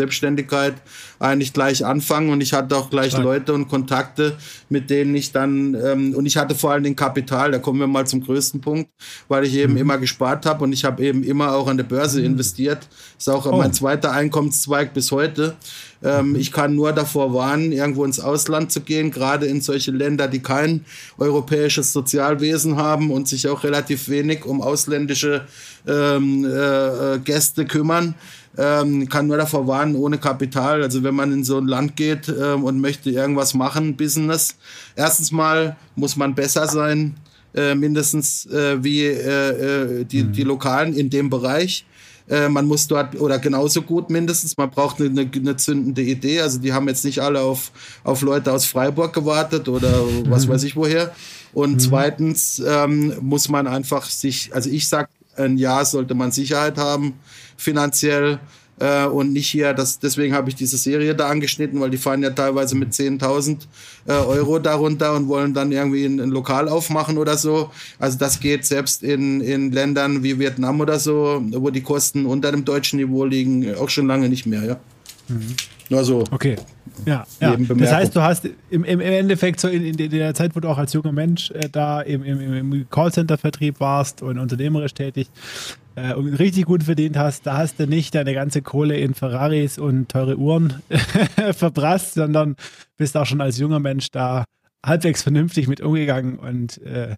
Selbstständigkeit eigentlich gleich anfangen und ich hatte auch gleich Stark. Leute und Kontakte, mit denen ich dann ähm, und ich hatte vor allem den Kapital. Da kommen wir mal zum größten Punkt, weil ich eben mhm. immer gespart habe und ich habe eben immer auch an der Börse mhm. investiert. Ist auch oh. mein zweiter Einkommenszweig bis heute. Ähm, mhm. Ich kann nur davor warnen, irgendwo ins Ausland zu gehen, gerade in solche Länder, die kein europäisches Sozialwesen haben und sich auch relativ wenig um ausländische ähm, äh, äh Gäste kümmern ähm, kann nur davor warnen, ohne Kapital. Also wenn man in so ein Land geht ähm, und möchte irgendwas machen, Business, erstens mal muss man besser sein, äh, mindestens äh, wie äh, äh die, mhm. die Lokalen in dem Bereich. Äh, man muss dort, oder genauso gut mindestens, man braucht eine, eine, zündende Idee. Also die haben jetzt nicht alle auf, auf Leute aus Freiburg gewartet oder was mhm. weiß ich woher. Und mhm. zweitens ähm, muss man einfach sich, also ich sag, ein Jahr sollte man Sicherheit haben finanziell äh, und nicht hier, das, deswegen habe ich diese Serie da angeschnitten, weil die fahren ja teilweise mit 10.000 äh, Euro darunter und wollen dann irgendwie ein, ein, Lokal aufmachen oder so. Also das geht selbst in, in Ländern wie Vietnam oder so, wo die Kosten unter dem deutschen Niveau liegen, auch schon lange nicht mehr, ja. Mhm. Nur so. Okay. Ja, ja. das heißt, du hast im, im Endeffekt so in, in, der Zeit, wo du auch als junger Mensch äh, da im, im, im Callcenter-Vertrieb warst und unternehmerisch tätig äh, und richtig gut verdient hast, da hast du nicht deine ganze Kohle in Ferraris und teure Uhren verprasst, sondern bist auch schon als junger Mensch da halbwegs vernünftig mit umgegangen und äh,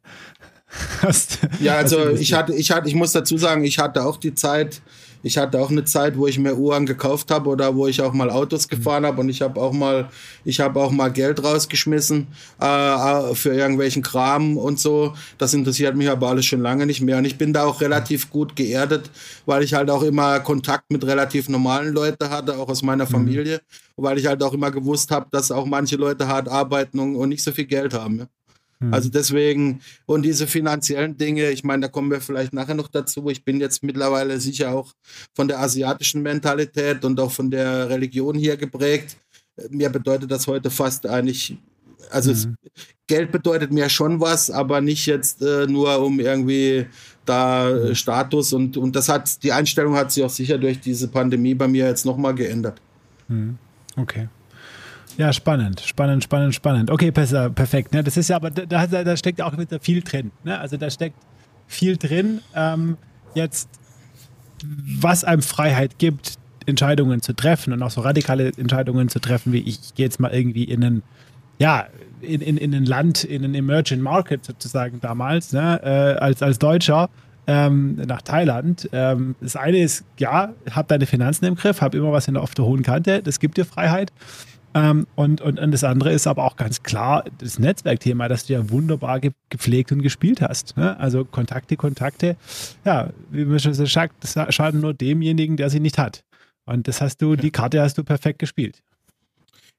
hast. Ja, also ich hatte, ich hatte, ich muss dazu sagen, ich hatte auch die Zeit, ich hatte auch eine Zeit, wo ich mir Uhren gekauft habe oder wo ich auch mal Autos mhm. gefahren habe und ich habe auch mal, ich habe auch mal Geld rausgeschmissen äh, äh, für irgendwelchen Kram und so. Das interessiert mich aber alles schon lange nicht mehr und ich bin da auch relativ gut geerdet, weil ich halt auch immer Kontakt mit relativ normalen Leuten hatte, auch aus meiner mhm. Familie, mhm. weil ich halt auch immer gewusst habe, dass auch manche Leute hart arbeiten und, und nicht so viel Geld haben. Ja. Mhm. Also deswegen, und diese finanziellen Dinge, ich meine, da kommen wir vielleicht nachher noch dazu. Ich bin jetzt mittlerweile sicher auch von der asiatischen Mentalität und auch von der Religion hier geprägt. Mir bedeutet das heute fast eigentlich, also mhm. es, Geld bedeutet mir schon was, aber nicht jetzt äh, nur um irgendwie da äh, Status und, und das hat, die Einstellung hat sich auch sicher durch diese Pandemie bei mir jetzt nochmal geändert. Mhm. Okay. Ja, spannend, spannend, spannend, spannend. Okay, besser, perfekt. Ne? Das ist ja, aber da, da, da steckt auch wieder viel drin. Ne? Also da steckt viel drin. Ähm, jetzt, was einem Freiheit gibt, Entscheidungen zu treffen und auch so radikale Entscheidungen zu treffen, wie ich gehe jetzt mal irgendwie in ein, ja, in, in, in ein Land, in ein Emerging Market sozusagen damals, ne? äh, als, als Deutscher. Ähm, nach Thailand. Ähm, das eine ist, ja, hab deine Finanzen im Griff, hab immer was in der, auf der hohen Kante, das gibt dir Freiheit. Ähm, und, und, und das andere ist aber auch ganz klar das Netzwerkthema, das du ja wunderbar ge gepflegt und gespielt hast. Ne? Also Kontakte, Kontakte, ja, wie man schon sagt, das schaden nur demjenigen, der sie nicht hat. Und das hast du, die Karte hast du perfekt gespielt.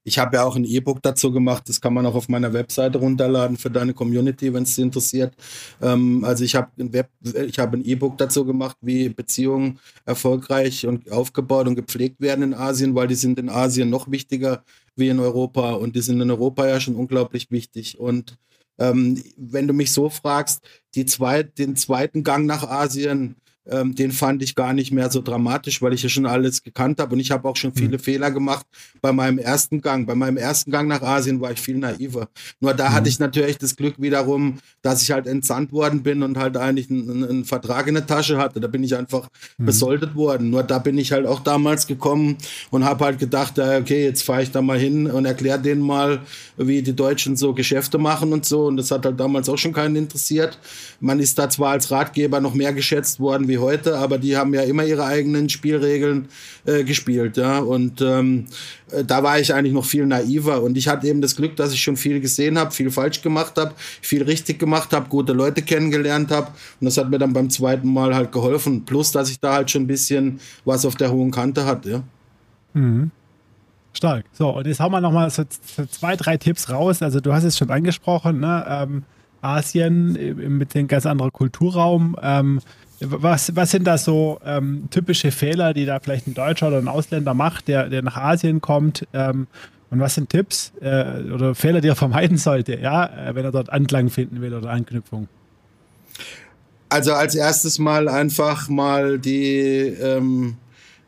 Ich habe ja auch ein E-Book dazu gemacht, das kann man auch auf meiner Webseite runterladen für deine Community, wenn es dich interessiert. Ähm, also ich habe ein Web, ich habe ein E-Book dazu gemacht, wie Beziehungen erfolgreich und aufgebaut und gepflegt werden in Asien, weil die sind in Asien noch wichtiger wie in Europa und die sind in Europa ja schon unglaublich wichtig. Und ähm, wenn du mich so fragst, die zweit, den zweiten Gang nach Asien, ähm, den fand ich gar nicht mehr so dramatisch, weil ich ja schon alles gekannt habe und ich habe auch schon viele mhm. Fehler gemacht bei meinem ersten Gang. Bei meinem ersten Gang nach Asien war ich viel naiver. Nur da mhm. hatte ich natürlich das Glück wiederum, dass ich halt entsandt worden bin und halt eigentlich einen, einen Vertrag in der Tasche hatte. Da bin ich einfach mhm. besoldet worden. Nur da bin ich halt auch damals gekommen und habe halt gedacht, okay, jetzt fahre ich da mal hin und erkläre denen mal, wie die Deutschen so Geschäfte machen und so. Und das hat halt damals auch schon keinen interessiert. Man ist da zwar als Ratgeber noch mehr geschätzt worden wie heute, aber die haben ja immer ihre eigenen Spielregeln äh, gespielt, ja. Und ähm, äh, da war ich eigentlich noch viel naiver und ich hatte eben das Glück, dass ich schon viel gesehen habe, viel falsch gemacht habe, viel richtig gemacht habe, gute Leute kennengelernt habe und das hat mir dann beim zweiten Mal halt geholfen. Plus, dass ich da halt schon ein bisschen was auf der hohen Kante hatte. Mhm. Stark. So, und jetzt haben wir nochmal so zwei, drei Tipps raus. Also du hast es schon angesprochen, ne? Ähm, Asien äh, mit dem ganz anderen Kulturraum. Ähm, was, was sind da so ähm, typische Fehler, die da vielleicht ein Deutscher oder ein Ausländer macht, der, der nach Asien kommt? Ähm, und was sind Tipps äh, oder Fehler, die er vermeiden sollte, ja, äh, wenn er dort Anklang finden will oder Anknüpfung? Also als erstes mal einfach mal die, ähm,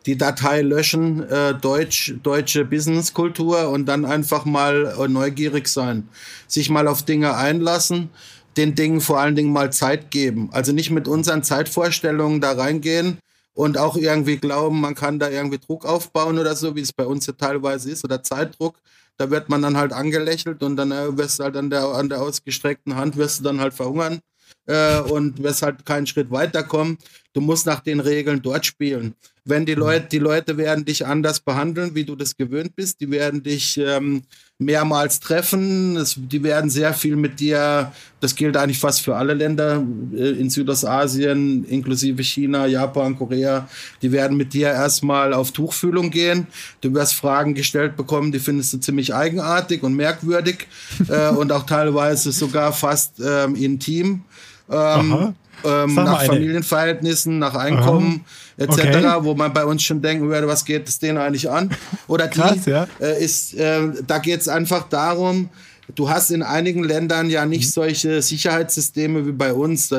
die Datei löschen, äh, Deutsch, deutsche Businesskultur und dann einfach mal äh, neugierig sein, sich mal auf Dinge einlassen den Dingen vor allen Dingen mal Zeit geben. Also nicht mit unseren Zeitvorstellungen da reingehen und auch irgendwie glauben, man kann da irgendwie Druck aufbauen oder so, wie es bei uns ja teilweise ist, oder Zeitdruck. Da wird man dann halt angelächelt und dann äh, wirst du halt an der, an der ausgestreckten Hand wirst du dann halt verhungern äh, und wirst halt keinen Schritt weiterkommen. Du musst nach den Regeln dort spielen. Wenn die Leute, die Leute werden dich anders behandeln, wie du das gewöhnt bist. Die werden dich ähm, mehrmals treffen. Es, die werden sehr viel mit dir, das gilt eigentlich fast für alle Länder äh, in Südostasien, inklusive China, Japan, Korea. Die werden mit dir erstmal auf Tuchfühlung gehen. Du wirst Fragen gestellt bekommen, die findest du ziemlich eigenartig und merkwürdig äh, und auch teilweise sogar fast ähm, intim. Ähm, ähm, nach Familienverhältnissen, nach Einkommen Aha. Etc., okay. wo man bei uns schon denken würde, was geht es denen eigentlich an? Oder die Krass, ja. äh, ist, äh, da geht es einfach darum, du hast in einigen Ländern ja nicht mhm. solche Sicherheitssysteme wie bei uns,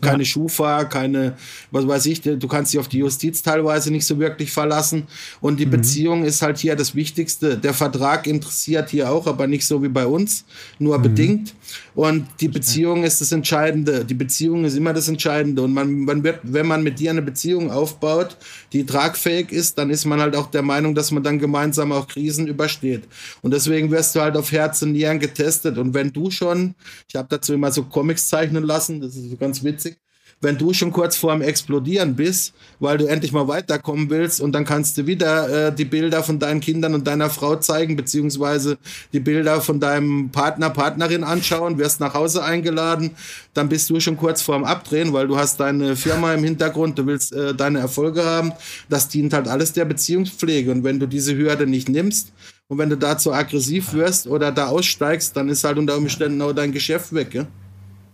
keine ja. Schufa, keine, was weiß ich, du kannst dich auf die Justiz teilweise nicht so wirklich verlassen und die mhm. Beziehung ist halt hier das Wichtigste. Der Vertrag interessiert hier auch, aber nicht so wie bei uns, nur mhm. bedingt. Und die Beziehung ist das Entscheidende. Die Beziehung ist immer das Entscheidende. Und man, man wird, wenn man mit dir eine Beziehung aufbaut, die tragfähig ist, dann ist man halt auch der Meinung, dass man dann gemeinsam auch Krisen übersteht. Und deswegen wirst du halt auf Herz und Nieren getestet. Und wenn du schon, ich habe dazu immer so Comics zeichnen lassen, das ist so ganz witzig, wenn du schon kurz vorm Explodieren bist, weil du endlich mal weiterkommen willst und dann kannst du wieder äh, die Bilder von deinen Kindern und deiner Frau zeigen, beziehungsweise die Bilder von deinem Partner, Partnerin anschauen, wirst nach Hause eingeladen, dann bist du schon kurz vorm Abdrehen, weil du hast deine Firma im Hintergrund, du willst äh, deine Erfolge haben. Das dient halt alles der Beziehungspflege. Und wenn du diese Hürde nicht nimmst, und wenn du dazu aggressiv wirst oder da aussteigst, dann ist halt unter Umständen auch dein Geschäft weg. Ja?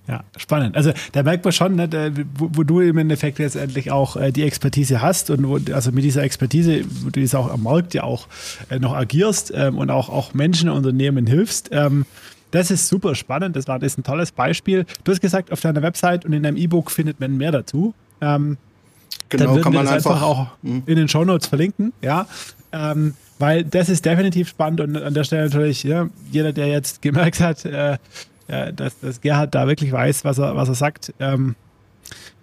Ja, spannend. Also da merkt man schon, ne, wo, wo, du im Endeffekt letztendlich auch äh, die Expertise hast und wo, also mit dieser Expertise, wo du jetzt auch am Markt ja auch äh, noch agierst ähm, und auch, auch Menschen, Unternehmen hilfst. Ähm, das ist super spannend. Das war das ist ein tolles Beispiel. Du hast gesagt, auf deiner Website und in deinem E-Book findet man mehr dazu. Ähm, genau, dann kann man einfach, einfach auch mh. in den Show Notes verlinken. Ja, ähm, weil das ist definitiv spannend und an der Stelle natürlich ja, jeder, der jetzt gemerkt hat, äh, äh, dass, dass Gerhard da wirklich weiß, was er, was er sagt. Ähm,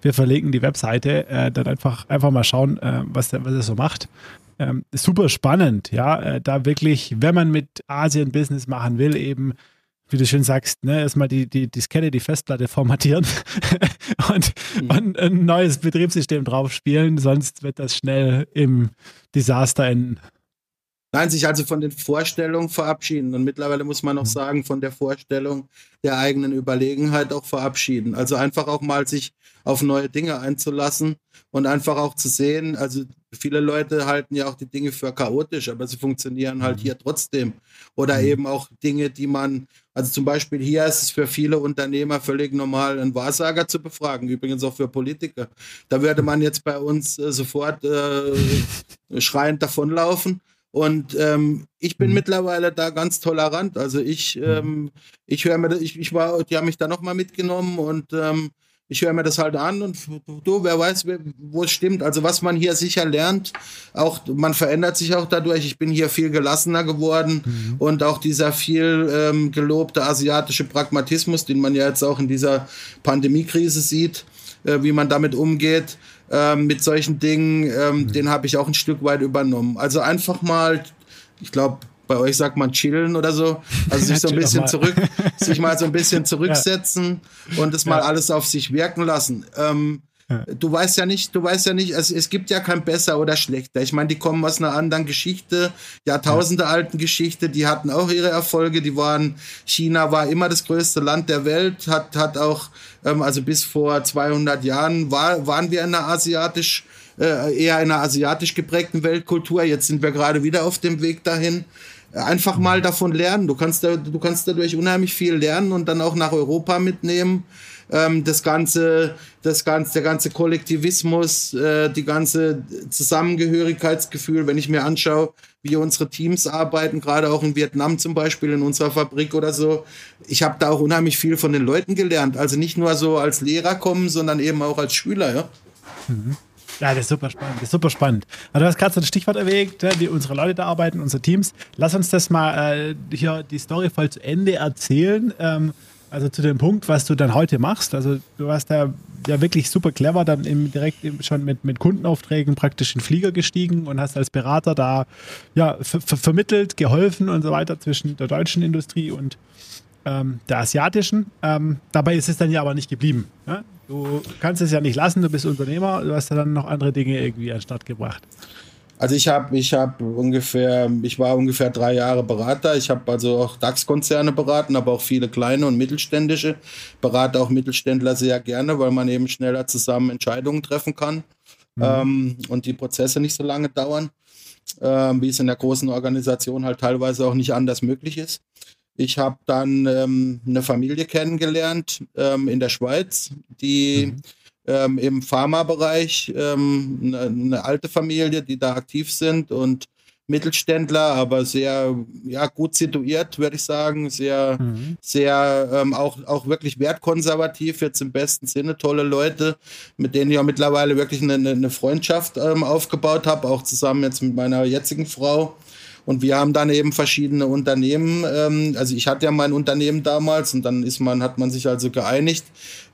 wir verlinken die Webseite, äh, dann einfach, einfach mal schauen, äh, was, der, was er so macht. Ähm, super spannend, ja, äh, da wirklich, wenn man mit Asien Business machen will, eben, wie du schön sagst, ne, erstmal die, die Diskette, die Festplatte formatieren und, mhm. und ein neues Betriebssystem drauf spielen, sonst wird das schnell im Desaster enden. Nein, sich also von den Vorstellungen verabschieden. Und mittlerweile muss man auch mhm. sagen, von der Vorstellung der eigenen Überlegenheit auch verabschieden. Also einfach auch mal sich auf neue Dinge einzulassen und einfach auch zu sehen, also viele Leute halten ja auch die Dinge für chaotisch, aber sie funktionieren halt mhm. hier trotzdem. Oder mhm. eben auch Dinge, die man, also zum Beispiel hier ist es für viele Unternehmer völlig normal, einen Wahrsager zu befragen, übrigens auch für Politiker. Da würde man jetzt bei uns äh, sofort äh, schreiend davonlaufen. Und ähm, ich bin mhm. mittlerweile da ganz tolerant. Also ich, mhm. ähm, ich höre mir, das, ich, ich war, die haben mich da nochmal mitgenommen und ähm, ich höre mir das halt an und du, wer weiß, wo es stimmt. Also was man hier sicher lernt, auch man verändert sich auch dadurch. Ich bin hier viel gelassener geworden mhm. und auch dieser viel ähm, gelobte asiatische Pragmatismus, den man ja jetzt auch in dieser Pandemiekrise sieht, äh, wie man damit umgeht ähm, mit solchen Dingen, ähm, mhm. den habe ich auch ein Stück weit übernommen. Also einfach mal, ich glaube, bei euch sagt man chillen oder so. Also sich so ein bisschen zurück, sich mal so ein bisschen zurücksetzen ja. und das mal ja. alles auf sich wirken lassen. Ähm, Du weißt ja nicht, du weißt ja nicht, es, es gibt ja kein besser oder schlechter. Ich meine, die kommen aus einer anderen Geschichte, Jahrtausende alten Geschichte, die hatten auch ihre Erfolge, die waren, China war immer das größte Land der Welt, hat, hat auch, ähm, also bis vor 200 Jahren war, waren wir in einer asiatisch, äh, eher in einer asiatisch geprägten Weltkultur. Jetzt sind wir gerade wieder auf dem Weg dahin einfach mal davon lernen. Du kannst, da, du kannst dadurch unheimlich viel lernen und dann auch nach Europa mitnehmen ähm, das ganze, das ganze, der ganze Kollektivismus, äh, die ganze Zusammengehörigkeitsgefühl, wenn ich mir anschaue, wie unsere Teams arbeiten, gerade auch in Vietnam zum Beispiel, in unserer Fabrik oder so. Ich habe da auch unheimlich viel von den Leuten gelernt. Also nicht nur so als Lehrer kommen, sondern eben auch als Schüler, ja. Mhm. Ja, das ist super spannend. Das ist super spannend. Also du hast gerade so ein Stichwort erwähnt, wie unsere Leute da arbeiten, unsere Teams. Lass uns das mal äh, hier die Story voll zu Ende erzählen. Ähm, also zu dem Punkt, was du dann heute machst. Also du warst da ja wirklich super clever, dann eben direkt eben schon mit, mit Kundenaufträgen praktisch in Flieger gestiegen und hast als Berater da ja vermittelt, geholfen und so weiter zwischen der deutschen Industrie und ähm, der asiatischen. Ähm, dabei ist es dann ja aber nicht geblieben. Ja? Du kannst es ja nicht lassen, du bist Unternehmer, du hast ja dann noch andere Dinge irgendwie an den Start gebracht. Also ich habe ich hab ungefähr, ich war ungefähr drei Jahre Berater. Ich habe also auch DAX-Konzerne beraten, aber auch viele kleine und mittelständische. Berate auch Mittelständler sehr gerne, weil man eben schneller zusammen Entscheidungen treffen kann mhm. ähm, und die Prozesse nicht so lange dauern, ähm, wie es in der großen Organisation halt teilweise auch nicht anders möglich ist. Ich habe dann ähm, eine Familie kennengelernt ähm, in der Schweiz, die mhm ähm, im Pharmabereich, ähm, eine, eine, alte Familie, die da aktiv sind und Mittelständler, aber sehr ja, gut situiert, würde ich sagen, sehr, mhm. sehr ähm, auch, auch wirklich wertkonservativ, jetzt im besten Sinne, tolle Leute, mit denen ich auch mittlerweile wirklich eine, eine Freundschaft ähm, aufgebaut habe, auch zusammen jetzt mit meiner jetzigen Frau. Und wir haben dann eben verschiedene Unternehmen. Ähm, also ich hatte ja mein Unternehmen damals und dann ist man, hat man sich also geeinigt.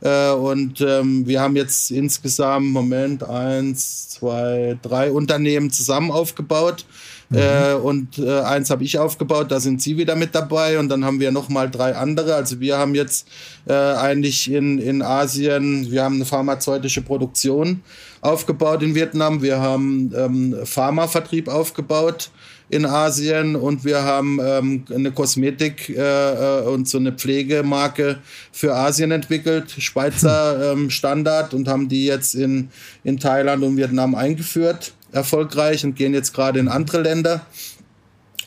Äh, und ähm, wir haben jetzt insgesamt, Moment, eins, zwei, drei Unternehmen zusammen aufgebaut. Mhm. Äh, und äh, eins habe ich aufgebaut, da sind sie wieder mit dabei und dann haben wir nochmal drei andere. Also wir haben jetzt äh, eigentlich in, in Asien, wir haben eine pharmazeutische Produktion aufgebaut in Vietnam, wir haben ähm, Pharmavertrieb aufgebaut in Asien und wir haben ähm, eine Kosmetik äh, äh, und so eine Pflegemarke für Asien entwickelt, Schweizer ähm, Standard und haben die jetzt in, in Thailand und Vietnam eingeführt, erfolgreich und gehen jetzt gerade in andere Länder.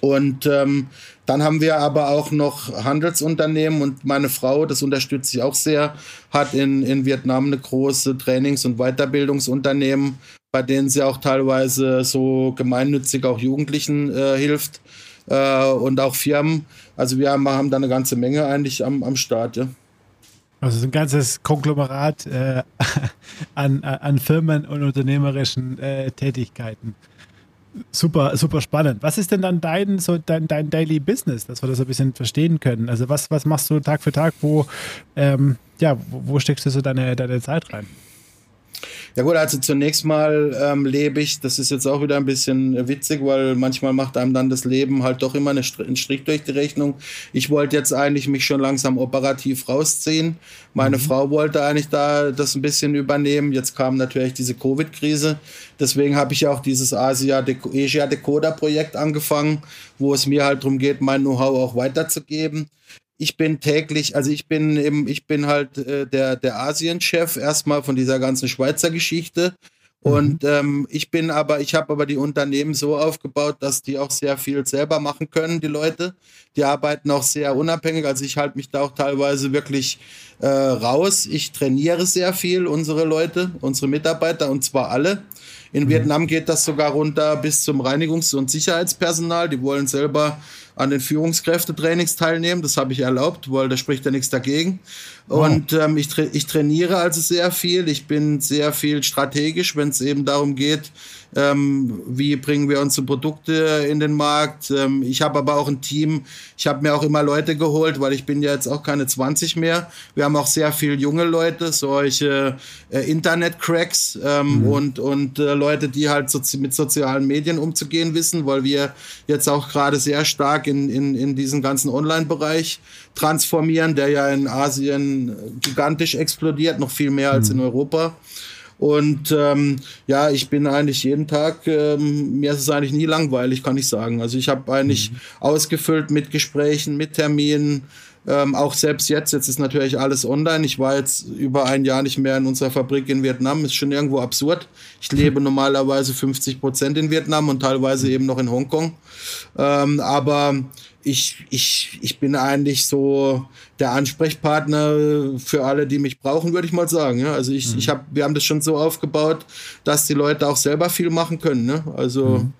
Und ähm, dann haben wir aber auch noch Handelsunternehmen und meine Frau, das unterstütze ich auch sehr, hat in, in Vietnam eine große Trainings- und Weiterbildungsunternehmen bei denen sie auch teilweise so gemeinnützig auch Jugendlichen äh, hilft äh, und auch Firmen. Also wir haben, haben da eine ganze Menge eigentlich am, am Start. Ja. Also ein ganzes Konglomerat äh, an, an Firmen und unternehmerischen äh, Tätigkeiten. Super, super spannend. Was ist denn dann dein, so dein, dein Daily Business, dass wir das ein bisschen verstehen können? Also was, was machst du Tag für Tag? Wo, ähm, ja, wo, wo steckst du so deine, deine Zeit rein? Ja gut, also zunächst mal ähm, lebe ich, das ist jetzt auch wieder ein bisschen witzig, weil manchmal macht einem dann das Leben halt doch immer eine, einen Strich durch die Rechnung. Ich wollte jetzt eigentlich mich schon langsam operativ rausziehen. Meine mhm. Frau wollte eigentlich da das ein bisschen übernehmen. Jetzt kam natürlich diese Covid-Krise. Deswegen habe ich auch dieses Asia, Deco Asia Decoder Projekt angefangen, wo es mir halt darum geht, mein Know-how auch weiterzugeben ich bin täglich, also ich bin eben, ich bin halt äh, der, der Asien-Chef erstmal von dieser ganzen Schweizer Geschichte. Mhm. Und ähm, ich bin aber, ich habe aber die Unternehmen so aufgebaut, dass die auch sehr viel selber machen können, die Leute. Die arbeiten auch sehr unabhängig. Also ich halte mich da auch teilweise wirklich äh, raus. Ich trainiere sehr viel unsere Leute, unsere Mitarbeiter und zwar alle. In mhm. Vietnam geht das sogar runter bis zum Reinigungs- und Sicherheitspersonal. Die wollen selber an den Führungskräftetrainings teilnehmen. Das habe ich erlaubt, weil da spricht ja nichts dagegen. Und ähm, ich, tra ich trainiere also sehr viel. Ich bin sehr viel strategisch, wenn es eben darum geht, ähm, wie bringen wir unsere Produkte in den Markt. Ähm, ich habe aber auch ein Team. Ich habe mir auch immer Leute geholt, weil ich bin ja jetzt auch keine 20 mehr. Wir haben auch sehr viele junge Leute, solche äh, Internet-Cracks ähm, mhm. und, und äh, Leute, die halt so mit sozialen Medien umzugehen wissen, weil wir jetzt auch gerade sehr stark in, in, in diesen ganzen Online-Bereich transformieren, der ja in Asien gigantisch explodiert, noch viel mehr als mhm. in Europa. Und ähm, ja, ich bin eigentlich jeden Tag, ähm, mir ist es eigentlich nie langweilig, kann ich sagen. Also ich habe eigentlich mhm. ausgefüllt mit Gesprächen, mit Terminen. Ähm, auch selbst jetzt, jetzt ist natürlich alles online. Ich war jetzt über ein Jahr nicht mehr in unserer Fabrik in Vietnam. Ist schon irgendwo absurd. Ich lebe normalerweise 50 Prozent in Vietnam und teilweise eben noch in Hongkong. Ähm, aber ich, ich, ich bin eigentlich so der Ansprechpartner für alle, die mich brauchen, würde ich mal sagen. Ja, also ich, mhm. ich hab, wir haben das schon so aufgebaut, dass die Leute auch selber viel machen können. Ne? Also mhm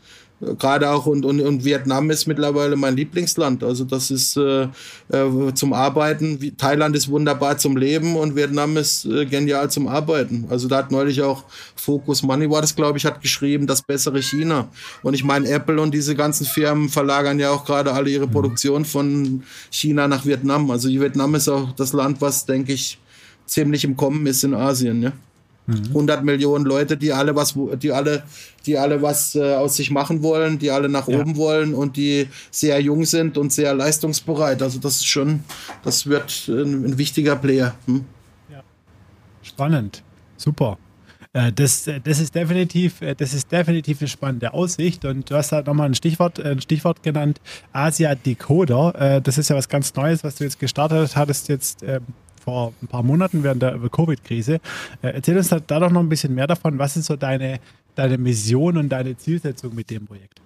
gerade auch und, und, und Vietnam ist mittlerweile mein Lieblingsland. Also das ist äh, äh, zum Arbeiten. Thailand ist wunderbar zum Leben und Vietnam ist äh, genial zum Arbeiten. Also da hat neulich auch Focus Money war das, glaube ich, hat geschrieben, das bessere China. Und ich meine, Apple und diese ganzen Firmen verlagern ja auch gerade alle ihre Produktion von China nach Vietnam. Also Vietnam ist auch das Land, was, denke ich, ziemlich im Kommen ist in Asien. Ja. 100 mhm. Millionen Leute, die alle was, die alle, die alle was äh, aus sich machen wollen, die alle nach ja. oben wollen und die sehr jung sind und sehr leistungsbereit. Also das ist schon, das wird ein, ein wichtiger Player. Hm? Ja. Spannend, super. Äh, das, das, ist definitiv, äh, das ist definitiv eine spannende Aussicht. Und du hast da nochmal ein Stichwort, ein Stichwort genannt, Asia Decoder. Äh, das ist ja was ganz Neues, was du jetzt gestartet hattest, jetzt ähm, vor ein paar Monaten während der Covid-Krise. Äh, erzähl uns da, doch noch ein bisschen mehr davon. Was ist so deine, deine Mission und deine Zielsetzung mit dem Projekt?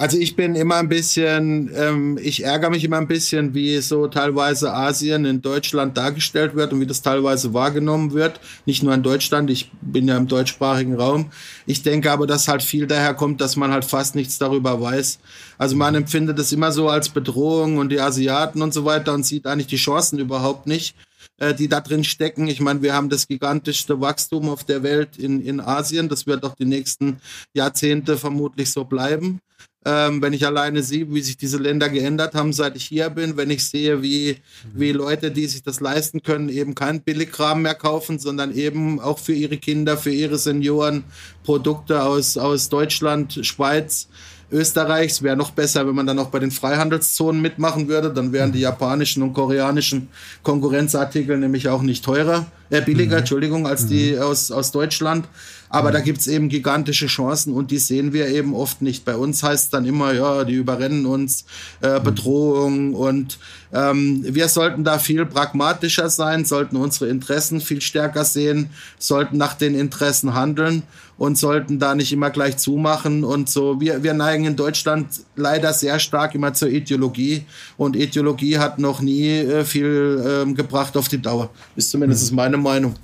Also ich bin immer ein bisschen, ähm, ich ärgere mich immer ein bisschen, wie so teilweise Asien in Deutschland dargestellt wird und wie das teilweise wahrgenommen wird. Nicht nur in Deutschland, ich bin ja im deutschsprachigen Raum. Ich denke aber, dass halt viel daher kommt, dass man halt fast nichts darüber weiß. Also man empfindet es immer so als Bedrohung und die Asiaten und so weiter und sieht eigentlich die Chancen überhaupt nicht äh, die da drin stecken. Ich meine, wir haben das gigantischste Wachstum auf der Welt in, in Asien. Das wird auch die nächsten Jahrzehnte vermutlich so bleiben. Ähm, wenn ich alleine sehe, wie sich diese Länder geändert haben, seit ich hier bin, wenn ich sehe, wie, wie Leute, die sich das leisten können, eben kein Billigrahmen mehr kaufen, sondern eben auch für ihre Kinder, für ihre Senioren Produkte aus, aus Deutschland, Schweiz, Österreichs. Wäre noch besser, wenn man dann auch bei den Freihandelszonen mitmachen würde. Dann wären die japanischen und koreanischen Konkurrenzartikel nämlich auch nicht teurer, äh, billiger, mhm. Entschuldigung, als die mhm. aus, aus Deutschland. Aber mhm. da gibt's eben gigantische Chancen und die sehen wir eben oft nicht. Bei uns heißt dann immer, ja, die überrennen uns, äh, Bedrohung und ähm, wir sollten da viel pragmatischer sein, sollten unsere Interessen viel stärker sehen, sollten nach den Interessen handeln und sollten da nicht immer gleich zumachen und so. Wir, wir neigen in Deutschland leider sehr stark immer zur Ideologie und Ideologie hat noch nie äh, viel ähm, gebracht auf die Dauer. Ist zumindest mhm. meine Meinung.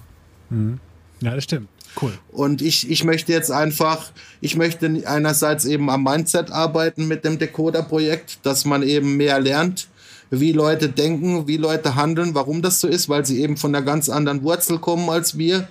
Mhm. Ja, das stimmt. Cool. Und ich, ich möchte jetzt einfach, ich möchte einerseits eben am Mindset arbeiten mit dem Decoder-Projekt, dass man eben mehr lernt, wie Leute denken, wie Leute handeln, warum das so ist, weil sie eben von einer ganz anderen Wurzel kommen als wir.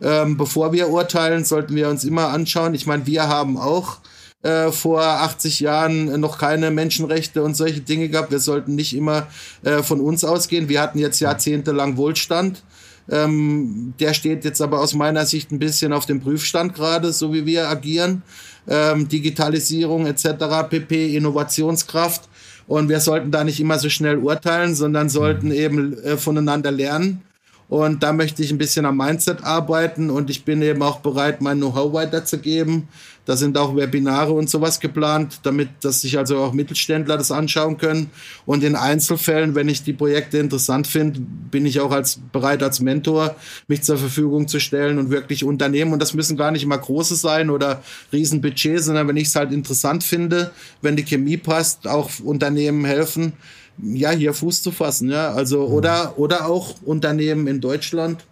Ähm, bevor wir urteilen, sollten wir uns immer anschauen. Ich meine, wir haben auch äh, vor 80 Jahren noch keine Menschenrechte und solche Dinge gehabt. Wir sollten nicht immer äh, von uns ausgehen. Wir hatten jetzt jahrzehntelang Wohlstand. Ähm, der steht jetzt aber aus meiner Sicht ein bisschen auf dem Prüfstand gerade, so wie wir agieren. Ähm, Digitalisierung etc., PP, Innovationskraft. Und wir sollten da nicht immer so schnell urteilen, sondern sollten eben äh, voneinander lernen und da möchte ich ein bisschen am Mindset arbeiten und ich bin eben auch bereit, mein Know-how weiterzugeben. Da sind auch Webinare und sowas geplant, damit, dass sich also auch Mittelständler das anschauen können. Und in Einzelfällen, wenn ich die Projekte interessant finde, bin ich auch als bereit als Mentor, mich zur Verfügung zu stellen und wirklich Unternehmen. Und das müssen gar nicht immer große sein oder Riesenbudget, sondern wenn ich es halt interessant finde, wenn die Chemie passt, auch Unternehmen helfen ja, hier Fuß zu fassen, ja. Also, mhm. oder, oder auch Unternehmen in Deutschland,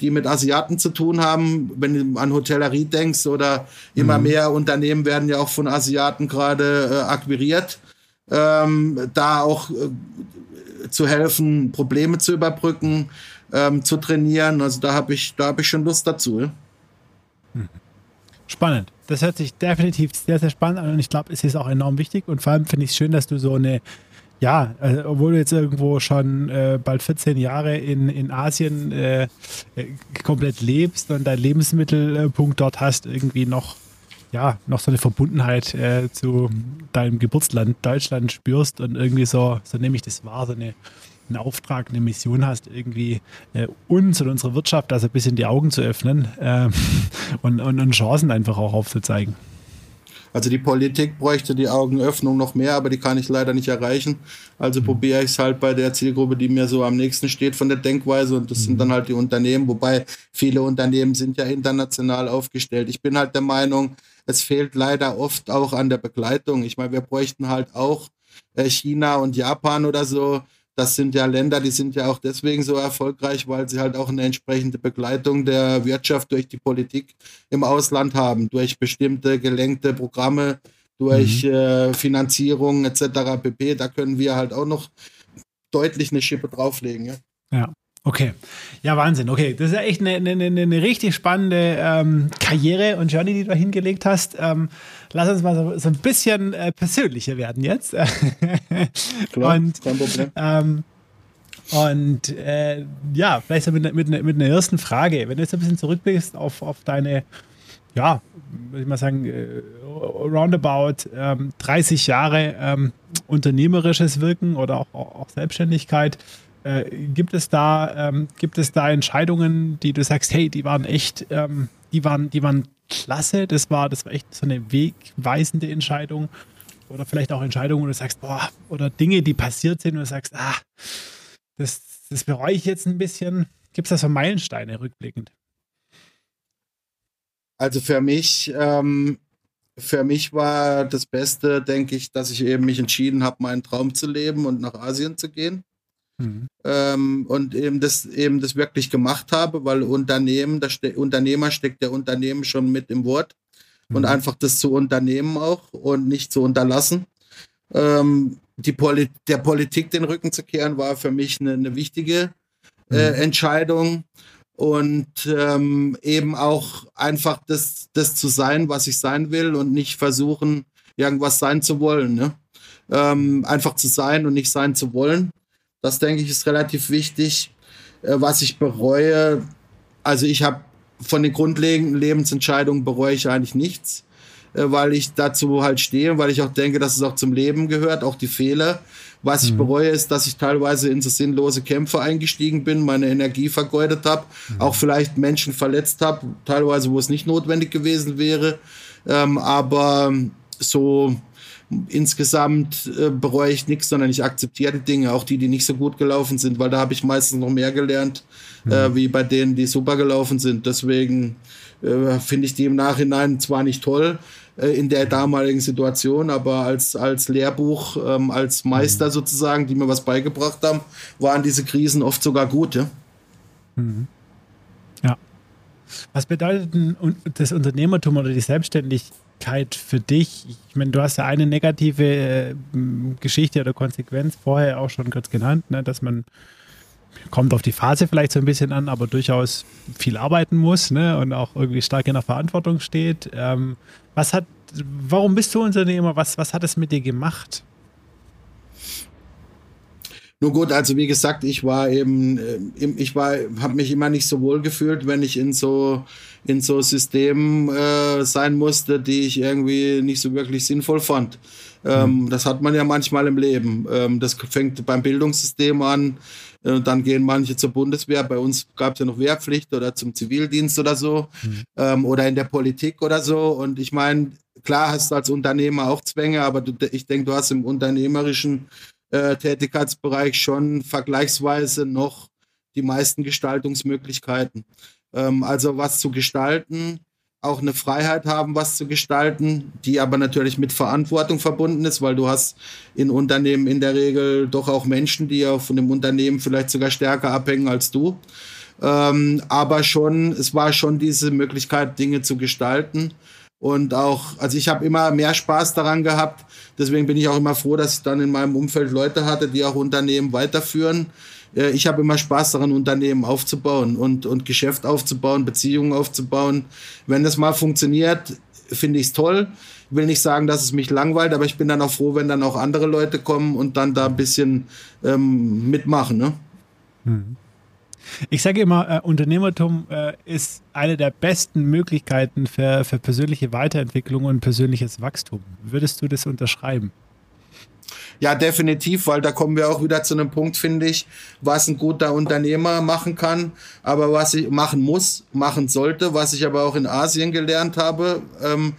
die mit Asiaten zu tun haben, wenn du an Hotellerie denkst oder immer mhm. mehr Unternehmen werden ja auch von Asiaten gerade äh, akquiriert, ähm, da auch äh, zu helfen, Probleme zu überbrücken, ähm, zu trainieren. Also da habe ich, da habe ich schon Lust dazu. Ja? Mhm. Spannend. Das hört sich definitiv sehr, sehr spannend an und ich glaube, es ist auch enorm wichtig und vor allem finde ich es schön, dass du so eine ja, äh, obwohl du jetzt irgendwo schon äh, bald 14 Jahre in, in Asien äh, äh, komplett lebst und deinen Lebensmittelpunkt dort hast, irgendwie noch, ja, noch so eine Verbundenheit äh, zu deinem Geburtsland Deutschland spürst und irgendwie so, so nehme ich das wahr, so eine, einen Auftrag, eine Mission hast, irgendwie äh, uns und unsere Wirtschaft also ein bisschen die Augen zu öffnen ähm, und, und, und Chancen einfach auch aufzuzeigen. Also die Politik bräuchte die Augenöffnung noch mehr, aber die kann ich leider nicht erreichen. Also mhm. probiere ich es halt bei der Zielgruppe, die mir so am nächsten steht von der Denkweise und das sind dann halt die Unternehmen, wobei viele Unternehmen sind ja international aufgestellt. Ich bin halt der Meinung, es fehlt leider oft auch an der Begleitung. Ich meine, wir bräuchten halt auch äh, China und Japan oder so, das sind ja Länder, die sind ja auch deswegen so erfolgreich, weil sie halt auch eine entsprechende Begleitung der Wirtschaft durch die Politik im Ausland haben, durch bestimmte gelenkte Programme, durch mhm. äh, Finanzierung etc. pp. Da können wir halt auch noch deutlich eine Schippe drauflegen. Ja. ja. Okay, ja, Wahnsinn. Okay, das ist ja echt eine, eine, eine richtig spannende ähm, Karriere und Journey, die du hingelegt hast. Ähm, lass uns mal so, so ein bisschen äh, persönlicher werden jetzt. Klar, und, kein Problem. Ähm, und äh, ja, vielleicht so mit, mit, mit einer ersten Frage. Wenn du jetzt ein bisschen zurückblickst auf, auf deine, ja, würde ich mal sagen, äh, roundabout 30 ähm, Jahre ähm, unternehmerisches Wirken oder auch, auch Selbstständigkeit, äh, gibt es da, ähm, gibt es da Entscheidungen, die du sagst, hey, die waren echt, ähm, die waren, die waren klasse, das war, das war echt so eine wegweisende Entscheidung. Oder vielleicht auch Entscheidungen, wo du sagst, boah, oder Dinge, die passiert sind und du sagst, ah, das, das bereue ich jetzt ein bisschen. Gibt es da so Meilensteine rückblickend? Also für mich, ähm, für mich war das Beste, denke ich, dass ich eben mich entschieden habe, meinen Traum zu leben und nach Asien zu gehen. Mhm. Ähm, und eben das, eben das wirklich gemacht habe, weil Unternehmen, das ste Unternehmer steckt der Unternehmen schon mit im Wort mhm. und einfach das zu unternehmen auch und nicht zu unterlassen. Ähm, die Poli der Politik den Rücken zu kehren, war für mich eine, eine wichtige äh, mhm. Entscheidung und ähm, eben auch einfach das, das zu sein, was ich sein will und nicht versuchen, irgendwas sein zu wollen. Ne? Ähm, einfach zu sein und nicht sein zu wollen. Das denke ich ist relativ wichtig. Äh, was ich bereue, also ich habe von den grundlegenden Lebensentscheidungen bereue ich eigentlich nichts, äh, weil ich dazu halt stehe, weil ich auch denke, dass es auch zum Leben gehört, auch die Fehler. Was ich mhm. bereue, ist, dass ich teilweise in so sinnlose Kämpfe eingestiegen bin, meine Energie vergeudet habe, mhm. auch vielleicht Menschen verletzt habe, teilweise, wo es nicht notwendig gewesen wäre. Ähm, aber so insgesamt äh, bereue ich nichts, sondern ich akzeptiere die Dinge, auch die, die nicht so gut gelaufen sind, weil da habe ich meistens noch mehr gelernt, mhm. äh, wie bei denen, die super gelaufen sind. Deswegen äh, finde ich die im Nachhinein zwar nicht toll äh, in der damaligen Situation, aber als, als Lehrbuch, ähm, als Meister mhm. sozusagen, die mir was beigebracht haben, waren diese Krisen oft sogar gut. Ja. Mhm. ja. Was bedeutet das Unternehmertum oder die Selbstständigkeit für dich? Ich meine, du hast ja eine negative äh, Geschichte oder Konsequenz vorher auch schon kurz genannt, ne, dass man kommt auf die Phase vielleicht so ein bisschen an, aber durchaus viel arbeiten muss ne, und auch irgendwie stark in der Verantwortung steht. Ähm, was hat, warum bist du Unternehmer? Was, was hat es mit dir gemacht? Nur gut, also wie gesagt, ich war eben, äh, ich war, habe mich immer nicht so wohl gefühlt, wenn ich in so in so Systemen äh, sein musste, die ich irgendwie nicht so wirklich sinnvoll fand. Ähm, mhm. Das hat man ja manchmal im Leben. Ähm, das fängt beim Bildungssystem an. Äh, dann gehen manche zur Bundeswehr. Bei uns gab es ja noch Wehrpflicht oder zum Zivildienst oder so. Mhm. Ähm, oder in der Politik oder so. Und ich meine, klar hast du als Unternehmer auch Zwänge, aber du, ich denke, du hast im unternehmerischen äh, Tätigkeitsbereich schon vergleichsweise noch die meisten Gestaltungsmöglichkeiten. Ähm, also was zu gestalten, auch eine Freiheit haben, was zu gestalten, die aber natürlich mit Verantwortung verbunden ist, weil du hast in Unternehmen in der Regel doch auch Menschen, die ja von dem Unternehmen vielleicht sogar stärker abhängen als du. Ähm, aber schon, es war schon diese Möglichkeit, Dinge zu gestalten. Und auch, also ich habe immer mehr Spaß daran gehabt. Deswegen bin ich auch immer froh, dass ich dann in meinem Umfeld Leute hatte, die auch Unternehmen weiterführen äh, ich habe immer Spaß daran, Unternehmen aufzubauen und, und Geschäft aufzubauen, Beziehungen aufzubauen. Wenn das mal funktioniert, finde ich es toll. Ich will nicht sagen, dass es mich langweilt, aber ich bin dann auch froh, wenn dann auch andere Leute kommen und dann da ein bisschen ähm, mitmachen. Ne? Mhm. Ich sage immer, äh, Unternehmertum äh, ist eine der besten Möglichkeiten für, für persönliche Weiterentwicklung und persönliches Wachstum. Würdest du das unterschreiben? Ja, definitiv, weil da kommen wir auch wieder zu einem Punkt, finde ich, was ein guter Unternehmer machen kann, aber was ich machen muss, machen sollte, was ich aber auch in Asien gelernt habe, ähm,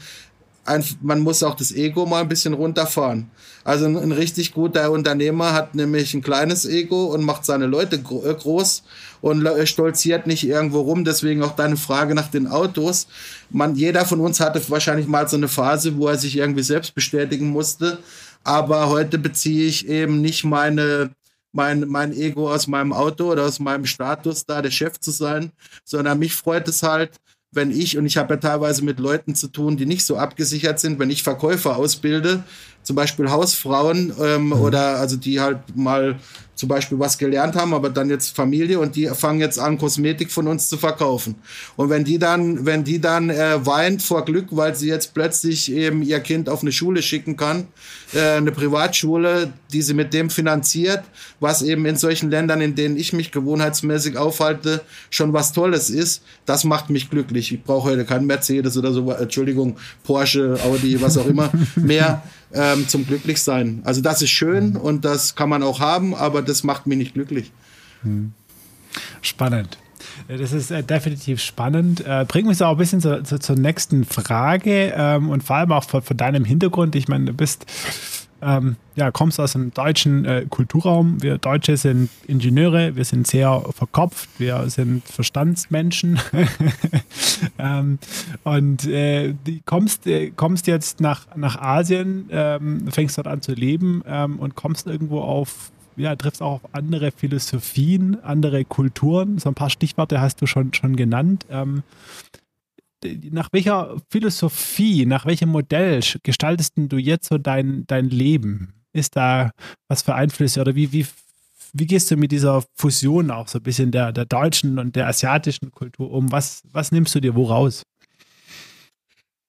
ein, man muss auch das Ego mal ein bisschen runterfahren. Also ein, ein, richtig guter Unternehmer hat nämlich ein kleines Ego und macht seine Leute gro äh, groß und stolziert nicht irgendwo rum. Deswegen auch deine Frage nach den Autos. Man, jeder von uns hatte wahrscheinlich mal so eine Phase, wo er sich irgendwie selbst bestätigen musste aber heute beziehe ich eben nicht meine, mein, mein Ego aus meinem Auto oder aus meinem Status, da der Chef zu sein, sondern mich freut es halt, wenn ich, und ich habe ja teilweise mit Leuten zu tun, die nicht so abgesichert sind, wenn ich Verkäufer ausbilde, zum Beispiel Hausfrauen ähm, mhm. oder also die halt mal zum Beispiel was gelernt haben, aber dann jetzt Familie und die fangen jetzt an, Kosmetik von uns zu verkaufen. Und wenn die dann, wenn die dann äh, weint vor Glück, weil sie jetzt plötzlich eben ihr Kind auf eine Schule schicken kann, äh, eine Privatschule, die sie mit dem finanziert, was eben in solchen Ländern, in denen ich mich gewohnheitsmäßig aufhalte, schon was Tolles ist, das macht mich glücklich. Ich brauche heute keinen Mercedes oder so, Entschuldigung, Porsche, Audi, was auch immer mehr ähm, zum Glücklichsein. Also das ist schön und das kann man auch haben, aber das macht mich nicht glücklich. Hm. Spannend. Das ist äh, definitiv spannend. Äh, bringt mich so auch ein bisschen zu, zu, zur nächsten Frage ähm, und vor allem auch von, von, deinem Hintergrund. Ich meine, du bist ähm, ja, kommst aus dem deutschen äh, Kulturraum. Wir Deutsche sind Ingenieure, wir sind sehr verkopft, wir sind Verstandsmenschen. ähm, und äh, kommst, äh, kommst jetzt nach, nach Asien, ähm, fängst dort an zu leben ähm, und kommst irgendwo auf, ja, triffst auch auf andere Philosophien, andere Kulturen. So ein paar Stichworte hast du schon, schon genannt. Nach welcher Philosophie, nach welchem Modell gestaltest du jetzt so dein, dein Leben? Ist da was für Einflüsse oder wie, wie, wie gehst du mit dieser Fusion auch so ein bisschen der, der deutschen und der asiatischen Kultur um? Was, was nimmst du dir woraus?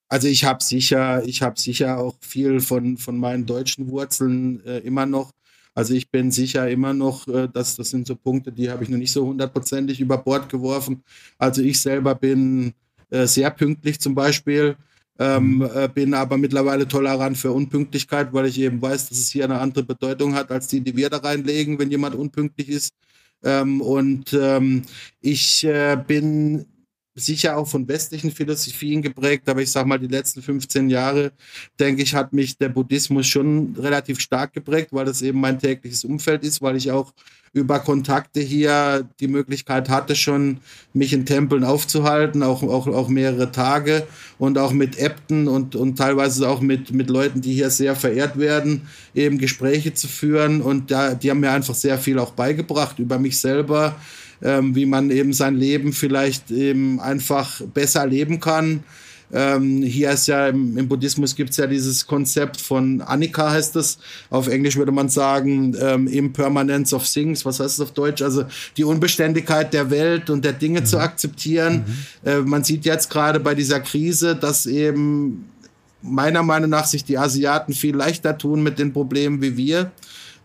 Also ich habe sicher, ich habe sicher auch viel von, von meinen deutschen Wurzeln äh, immer noch. Also ich bin sicher immer noch, äh, dass das sind so Punkte, die habe ich noch nicht so hundertprozentig über Bord geworfen. Also ich selber bin äh, sehr pünktlich zum Beispiel. Ähm, mhm. äh, bin aber mittlerweile tolerant für Unpünktlichkeit, weil ich eben weiß, dass es hier eine andere Bedeutung hat, als die, die wir da reinlegen, wenn jemand unpünktlich ist. Ähm, und ähm, ich äh, bin sicher auch von westlichen Philosophien geprägt, aber ich sage mal, die letzten 15 Jahre, denke ich, hat mich der Buddhismus schon relativ stark geprägt, weil das eben mein tägliches Umfeld ist, weil ich auch über Kontakte hier die Möglichkeit hatte, schon mich in Tempeln aufzuhalten, auch, auch, auch mehrere Tage und auch mit Äbten und, und teilweise auch mit, mit Leuten, die hier sehr verehrt werden, eben Gespräche zu führen. Und da, die haben mir einfach sehr viel auch beigebracht über mich selber, ähm, wie man eben sein Leben vielleicht eben einfach besser leben kann. Ähm, hier ist ja im, im Buddhismus gibt es ja dieses Konzept von Anika heißt es. Auf Englisch würde man sagen ähm, Impermanence of Things. Was heißt es auf Deutsch? Also die Unbeständigkeit der Welt und der Dinge mhm. zu akzeptieren. Mhm. Äh, man sieht jetzt gerade bei dieser Krise, dass eben meiner Meinung nach sich die Asiaten viel leichter tun mit den Problemen wie wir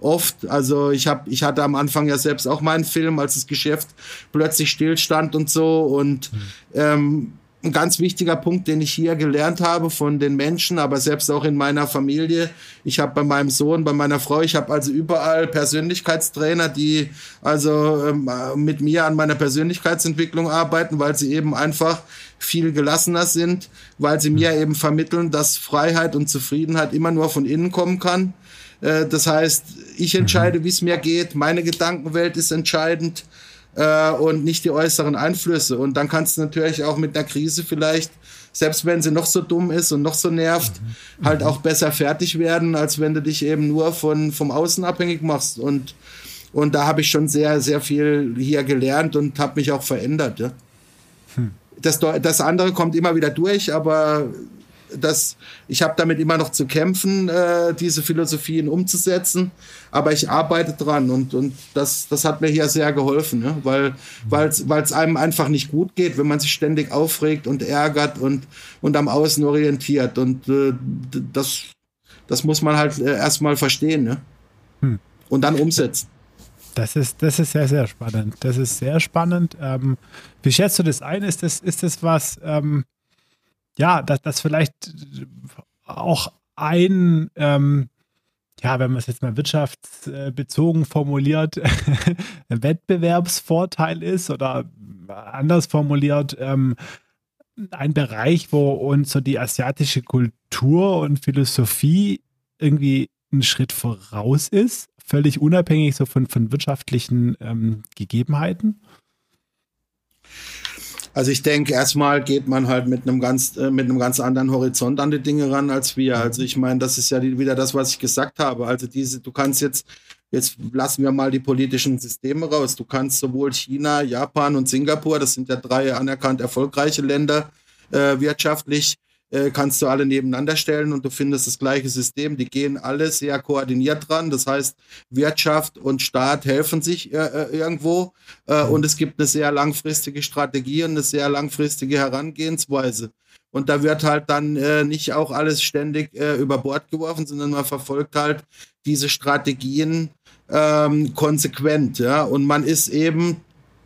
oft. Also ich habe, ich hatte am Anfang ja selbst auch meinen Film, als das Geschäft plötzlich stillstand und so. Und mhm. ähm, ein ganz wichtiger Punkt, den ich hier gelernt habe von den Menschen, aber selbst auch in meiner Familie. Ich habe bei meinem Sohn, bei meiner Frau, ich habe also überall Persönlichkeitstrainer, die also ähm, mit mir an meiner Persönlichkeitsentwicklung arbeiten, weil sie eben einfach viel gelassener sind, weil sie mir eben vermitteln, dass Freiheit und Zufriedenheit immer nur von innen kommen kann das heißt, ich entscheide, wie es mir geht. Meine Gedankenwelt ist entscheidend äh, und nicht die äußeren Einflüsse. Und dann kannst du natürlich auch mit einer Krise vielleicht, selbst wenn sie noch so dumm ist und noch so nervt, mhm. halt auch besser fertig werden, als wenn du dich eben nur von, vom Außen abhängig machst. Und, und da habe ich schon sehr, sehr viel hier gelernt und habe mich auch verändert. Ja. Hm. Das, das andere kommt immer wieder durch, aber das, ich habe damit immer noch zu kämpfen, äh, diese Philosophien umzusetzen, aber ich arbeite dran und, und das, das hat mir hier sehr geholfen, ne? weil es einem einfach nicht gut geht, wenn man sich ständig aufregt und ärgert und, und am Außen orientiert und äh, das, das muss man halt äh, erstmal verstehen ne? Hm. und dann umsetzen. Das ist, das ist sehr, sehr spannend. Das ist sehr spannend. Ähm, wie schätzt du das ein? Ist das, ist das was, ähm, ja, dass das vielleicht auch ein, ähm, ja, wenn man es jetzt mal wirtschaftsbezogen formuliert, Wettbewerbsvorteil ist oder anders formuliert, ähm, ein Bereich, wo uns so die asiatische Kultur und Philosophie irgendwie einen Schritt voraus ist, völlig unabhängig so von, von wirtschaftlichen ähm, Gegebenheiten? Also ich denke, erstmal geht man halt mit einem ganz, äh, mit einem ganz anderen Horizont an die Dinge ran als wir. Also ich meine, das ist ja die, wieder das, was ich gesagt habe. Also diese, du kannst jetzt, jetzt lassen wir mal die politischen Systeme raus. Du kannst sowohl China, Japan und Singapur, das sind ja drei anerkannt erfolgreiche Länder äh, wirtschaftlich, äh, kannst du alle nebeneinander stellen und du findest das gleiche System. Die gehen alle sehr koordiniert dran. Das heißt, Wirtschaft und Staat helfen sich äh, äh irgendwo äh, und es gibt eine sehr langfristige Strategie und eine sehr langfristige Herangehensweise. Und da wird halt dann äh, nicht auch alles ständig äh, über Bord geworfen, sondern man verfolgt halt diese Strategien ähm, konsequent. Ja? Und man ist eben,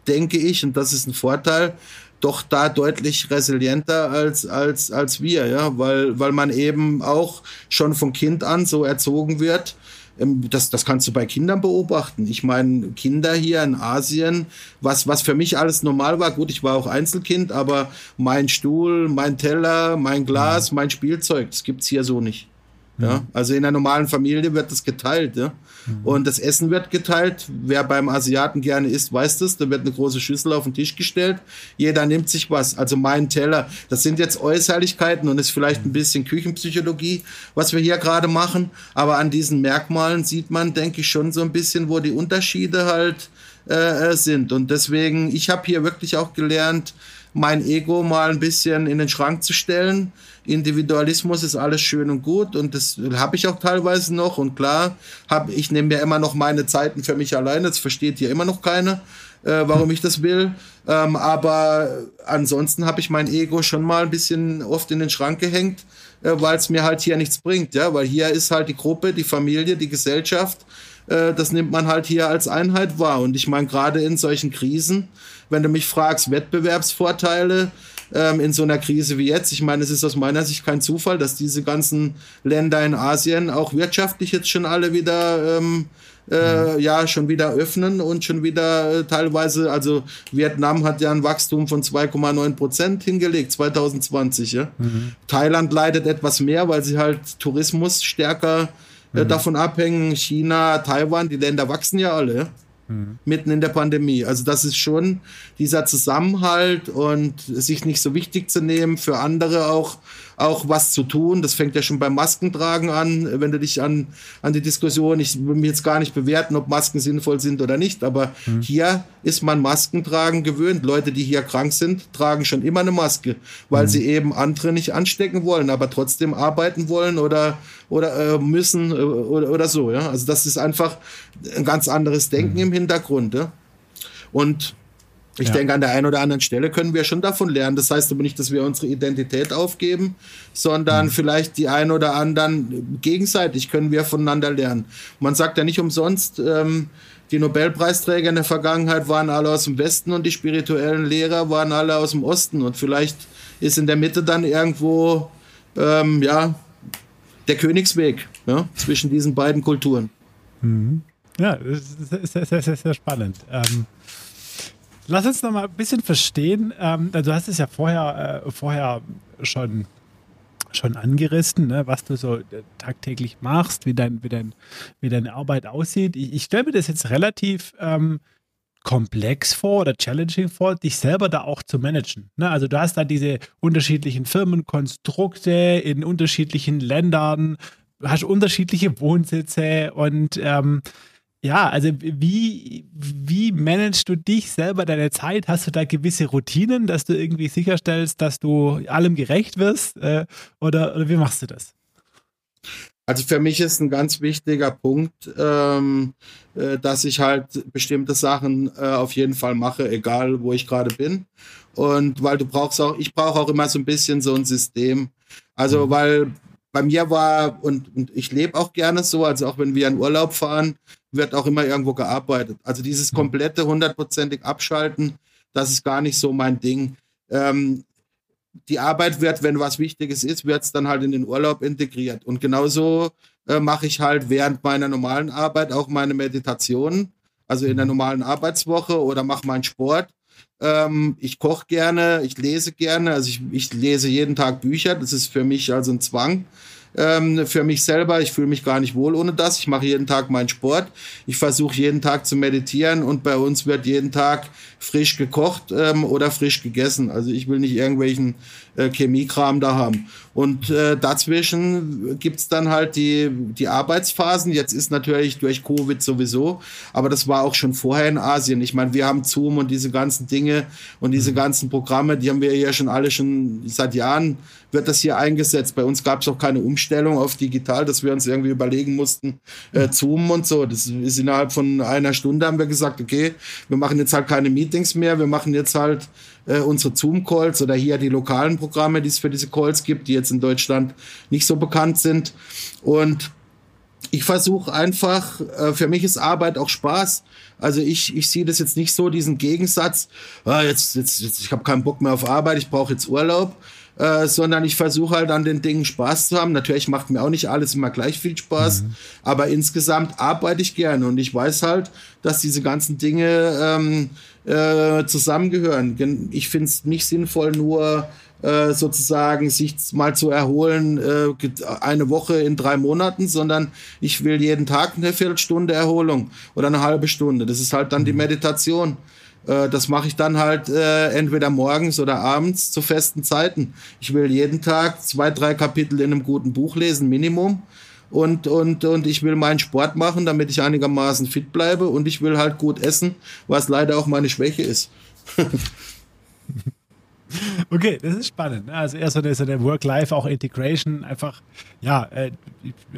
denke ich, und das ist ein Vorteil, doch da deutlich resilienter als, als, als wir, ja, weil, weil man eben auch schon von Kind an so erzogen wird. Ähm, das, das kannst du bei Kindern beobachten. Ich meine, Kinder hier in Asien, was, was für mich alles normal war, gut, ich war auch Einzelkind, aber mein Stuhl, mein Teller, mein Glas, mein Spielzeug, das gibt's hier so nicht. Ja, also in einer normalen Familie wird das geteilt. Ja? Mhm. Und das Essen wird geteilt. Wer beim Asiaten gerne isst, weiß das. Da wird eine große Schüssel auf den Tisch gestellt. Jeder nimmt sich was. Also mein Teller. Das sind jetzt Äußerlichkeiten und ist vielleicht ein bisschen Küchenpsychologie, was wir hier gerade machen. Aber an diesen Merkmalen sieht man, denke ich, schon so ein bisschen, wo die Unterschiede halt äh, äh sind. Und deswegen, ich habe hier wirklich auch gelernt, mein Ego mal ein bisschen in den Schrank zu stellen. Individualismus ist alles schön und gut und das habe ich auch teilweise noch und klar, hab, ich nehme ja immer noch meine Zeiten für mich alleine, das versteht hier immer noch keiner, äh, warum ich das will, ähm, aber ansonsten habe ich mein Ego schon mal ein bisschen oft in den Schrank gehängt, äh, weil es mir halt hier nichts bringt, ja, weil hier ist halt die Gruppe, die Familie, die Gesellschaft, äh, das nimmt man halt hier als Einheit wahr. Und ich meine gerade in solchen Krisen, wenn du mich fragst, Wettbewerbsvorteile, ähm, in so einer Krise wie jetzt. Ich meine, es ist aus meiner Sicht kein Zufall, dass diese ganzen Länder in Asien auch wirtschaftlich jetzt schon alle wieder ähm, äh, mhm. ja schon wieder öffnen und schon wieder äh, teilweise, also Vietnam hat ja ein Wachstum von 2,9 Prozent hingelegt 2020. Ja? Mhm. Thailand leidet etwas mehr, weil sie halt Tourismus stärker äh, mhm. davon abhängen. China, Taiwan, die Länder wachsen ja alle. Ja? Mhm. mitten in der Pandemie. Also das ist schon dieser Zusammenhalt und sich nicht so wichtig zu nehmen, für andere auch auch was zu tun. Das fängt ja schon beim Maskentragen an, wenn du dich an, an die Diskussion, ich will mir jetzt gar nicht bewerten, ob Masken sinnvoll sind oder nicht, aber mhm. hier ist man Maskentragen gewöhnt. Leute, die hier krank sind, tragen schon immer eine Maske, weil mhm. sie eben andere nicht anstecken wollen, aber trotzdem arbeiten wollen oder, oder äh, müssen äh, oder, oder so. Ja? Also das ist einfach ein ganz anderes Denken mhm. im Hintergrund. Ja? Und ich ja. denke, an der einen oder anderen Stelle können wir schon davon lernen. Das heißt aber nicht, dass wir unsere Identität aufgeben, sondern mhm. vielleicht die ein oder anderen gegenseitig können wir voneinander lernen. Man sagt ja nicht umsonst, ähm, die Nobelpreisträger in der Vergangenheit waren alle aus dem Westen und die spirituellen Lehrer waren alle aus dem Osten. Und vielleicht ist in der Mitte dann irgendwo ähm, ja, der Königsweg ja, zwischen diesen beiden Kulturen. Mhm. Ja, das ist sehr, sehr, sehr, sehr spannend. Ähm Lass uns noch mal ein bisschen verstehen. Ähm, du hast es ja vorher, äh, vorher schon, schon angerissen, ne, was du so äh, tagtäglich machst, wie, dein, wie, dein, wie deine Arbeit aussieht. Ich, ich stelle mir das jetzt relativ ähm, komplex vor oder challenging vor, dich selber da auch zu managen. Ne? Also du hast da diese unterschiedlichen Firmenkonstrukte in unterschiedlichen Ländern, hast unterschiedliche Wohnsitze und ähm, ja, also wie, wie managst du dich selber, deine Zeit? Hast du da gewisse Routinen, dass du irgendwie sicherstellst, dass du allem gerecht wirst? Äh, oder, oder wie machst du das? Also für mich ist ein ganz wichtiger Punkt, ähm, äh, dass ich halt bestimmte Sachen äh, auf jeden Fall mache, egal wo ich gerade bin. Und weil du brauchst auch, ich brauche auch immer so ein bisschen so ein System. Also mhm. weil bei mir war, und, und ich lebe auch gerne so, also auch wenn wir in Urlaub fahren, wird auch immer irgendwo gearbeitet. Also dieses komplette hundertprozentig Abschalten, das ist gar nicht so mein Ding. Ähm, die Arbeit wird, wenn was Wichtiges ist, wird es dann halt in den Urlaub integriert. Und genauso äh, mache ich halt während meiner normalen Arbeit auch meine Meditationen, also in der normalen Arbeitswoche oder mache meinen Sport. Ähm, ich koche gerne, ich lese gerne, also ich, ich lese jeden Tag Bücher, das ist für mich also ein Zwang ähm, für mich selber. Ich fühle mich gar nicht wohl ohne das. Ich mache jeden Tag meinen Sport. Ich versuche jeden Tag zu meditieren und bei uns wird jeden Tag frisch gekocht ähm, oder frisch gegessen. Also ich will nicht irgendwelchen äh, Chemiekram da haben. Und äh, dazwischen gibt's dann halt die, die Arbeitsphasen. Jetzt ist natürlich durch Covid sowieso, aber das war auch schon vorher in Asien. Ich meine, wir haben Zoom und diese ganzen Dinge und diese mhm. ganzen Programme, die haben wir ja schon alle schon seit Jahren wird das hier eingesetzt. Bei uns gab es auch keine Umstellung auf digital, dass wir uns irgendwie überlegen mussten, äh, Zoom und so. Das ist innerhalb von einer Stunde haben wir gesagt, okay, wir machen jetzt halt keine Meetings mehr, wir machen jetzt halt äh, unsere Zoom-Calls oder hier die lokalen Programme, die es für diese Calls gibt, die jetzt in Deutschland nicht so bekannt sind. Und ich versuche einfach, äh, für mich ist Arbeit auch Spaß. Also ich, ich sehe das jetzt nicht so, diesen Gegensatz, ah, jetzt, jetzt, jetzt, ich habe keinen Bock mehr auf Arbeit, ich brauche jetzt Urlaub. Äh, sondern ich versuche halt an den Dingen Spaß zu haben. Natürlich macht mir auch nicht alles immer gleich viel Spaß, mhm. aber insgesamt arbeite ich gerne und ich weiß halt, dass diese ganzen Dinge ähm, äh, zusammengehören. Ich finde es nicht sinnvoll, nur äh, sozusagen sich mal zu erholen, äh, eine Woche in drei Monaten, sondern ich will jeden Tag eine Viertelstunde Erholung oder eine halbe Stunde. Das ist halt dann die mhm. Meditation. Äh, das mache ich dann halt äh, entweder morgens oder abends zu festen Zeiten. Ich will jeden Tag zwei, drei Kapitel in einem guten Buch lesen, Minimum. Und, und, und ich will meinen Sport machen, damit ich einigermaßen fit bleibe. Und ich will halt gut essen, was leider auch meine Schwäche ist. Okay, das ist spannend. Ne? Also so eine, so eine Work-Life, auch Integration, einfach, ja, äh,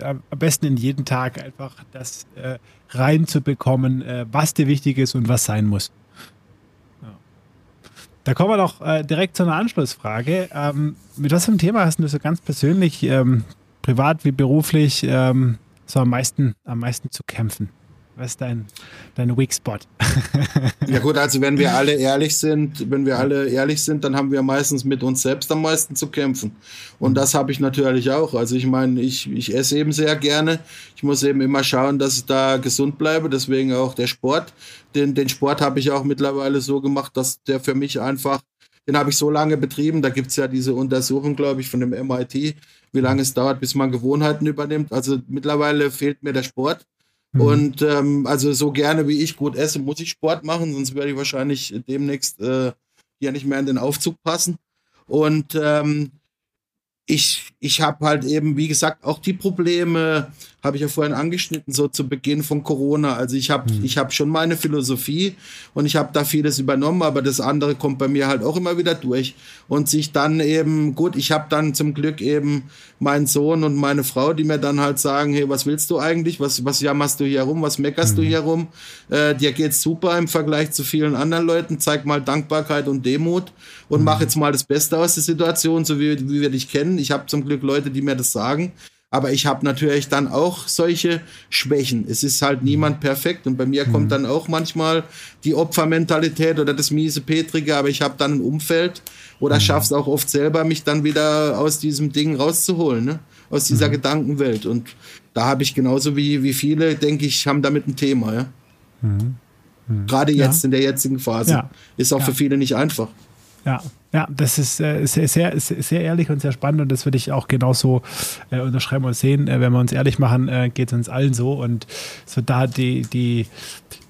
am besten in jeden Tag einfach das äh, reinzubekommen, äh, was dir wichtig ist und was sein muss. Ja. Da kommen wir doch äh, direkt zu einer Anschlussfrage. Ähm, mit was für einem Thema hast du so ganz persönlich, ähm, privat wie beruflich, ähm, so am meisten, am meisten zu kämpfen? Was ist dein, dein Weak Spot? ja gut, also wenn wir alle ehrlich sind, wenn wir alle ehrlich sind, dann haben wir meistens mit uns selbst am meisten zu kämpfen. Und das habe ich natürlich auch. Also ich meine, ich, ich esse eben sehr gerne. Ich muss eben immer schauen, dass ich da gesund bleibe. Deswegen auch der Sport. Den, den Sport habe ich auch mittlerweile so gemacht, dass der für mich einfach, den habe ich so lange betrieben. Da gibt es ja diese Untersuchung, glaube ich, von dem MIT, wie lange es dauert, bis man Gewohnheiten übernimmt. Also mittlerweile fehlt mir der Sport. Mhm. Und ähm, also so gerne wie ich gut esse, muss ich Sport machen, sonst werde ich wahrscheinlich demnächst äh, hier nicht mehr in den Aufzug passen. Und ähm, ich, ich habe halt eben, wie gesagt, auch die Probleme, habe ich ja vorhin angeschnitten, so zu Beginn von Corona. Also ich habe mhm. ich hab schon meine Philosophie und ich habe da vieles übernommen, aber das andere kommt bei mir halt auch immer wieder durch. Und sich dann eben, gut, ich habe dann zum Glück eben meinen Sohn und meine Frau, die mir dann halt sagen, hey, was willst du eigentlich? Was, was jammerst du hier rum? Was meckerst mhm. du hier rum? Äh, dir geht's super im Vergleich zu vielen anderen Leuten. Zeig mal Dankbarkeit und Demut und mhm. mach jetzt mal das Beste aus der Situation, so wie, wie wir dich kennen. Ich habe zum Glück Leute, die mir das sagen. Aber ich habe natürlich dann auch solche Schwächen. Es ist halt niemand perfekt und bei mir mhm. kommt dann auch manchmal die Opfermentalität oder das miese Petrige, aber ich habe dann ein Umfeld oder mhm. schaff's auch oft selber, mich dann wieder aus diesem Ding rauszuholen, ne? aus dieser mhm. Gedankenwelt. Und da habe ich genauso wie, wie viele, denke ich, haben damit ein Thema. Ja? Mhm. Mhm. Gerade jetzt ja. in der jetzigen Phase. Ja. Ist auch ja. für viele nicht einfach. Ja, ja, das ist äh, sehr, sehr, sehr ehrlich und sehr spannend und das würde ich auch genauso äh, unterschreiben und sehen. Äh, wenn wir uns ehrlich machen, äh, geht es uns allen so und so da die, die,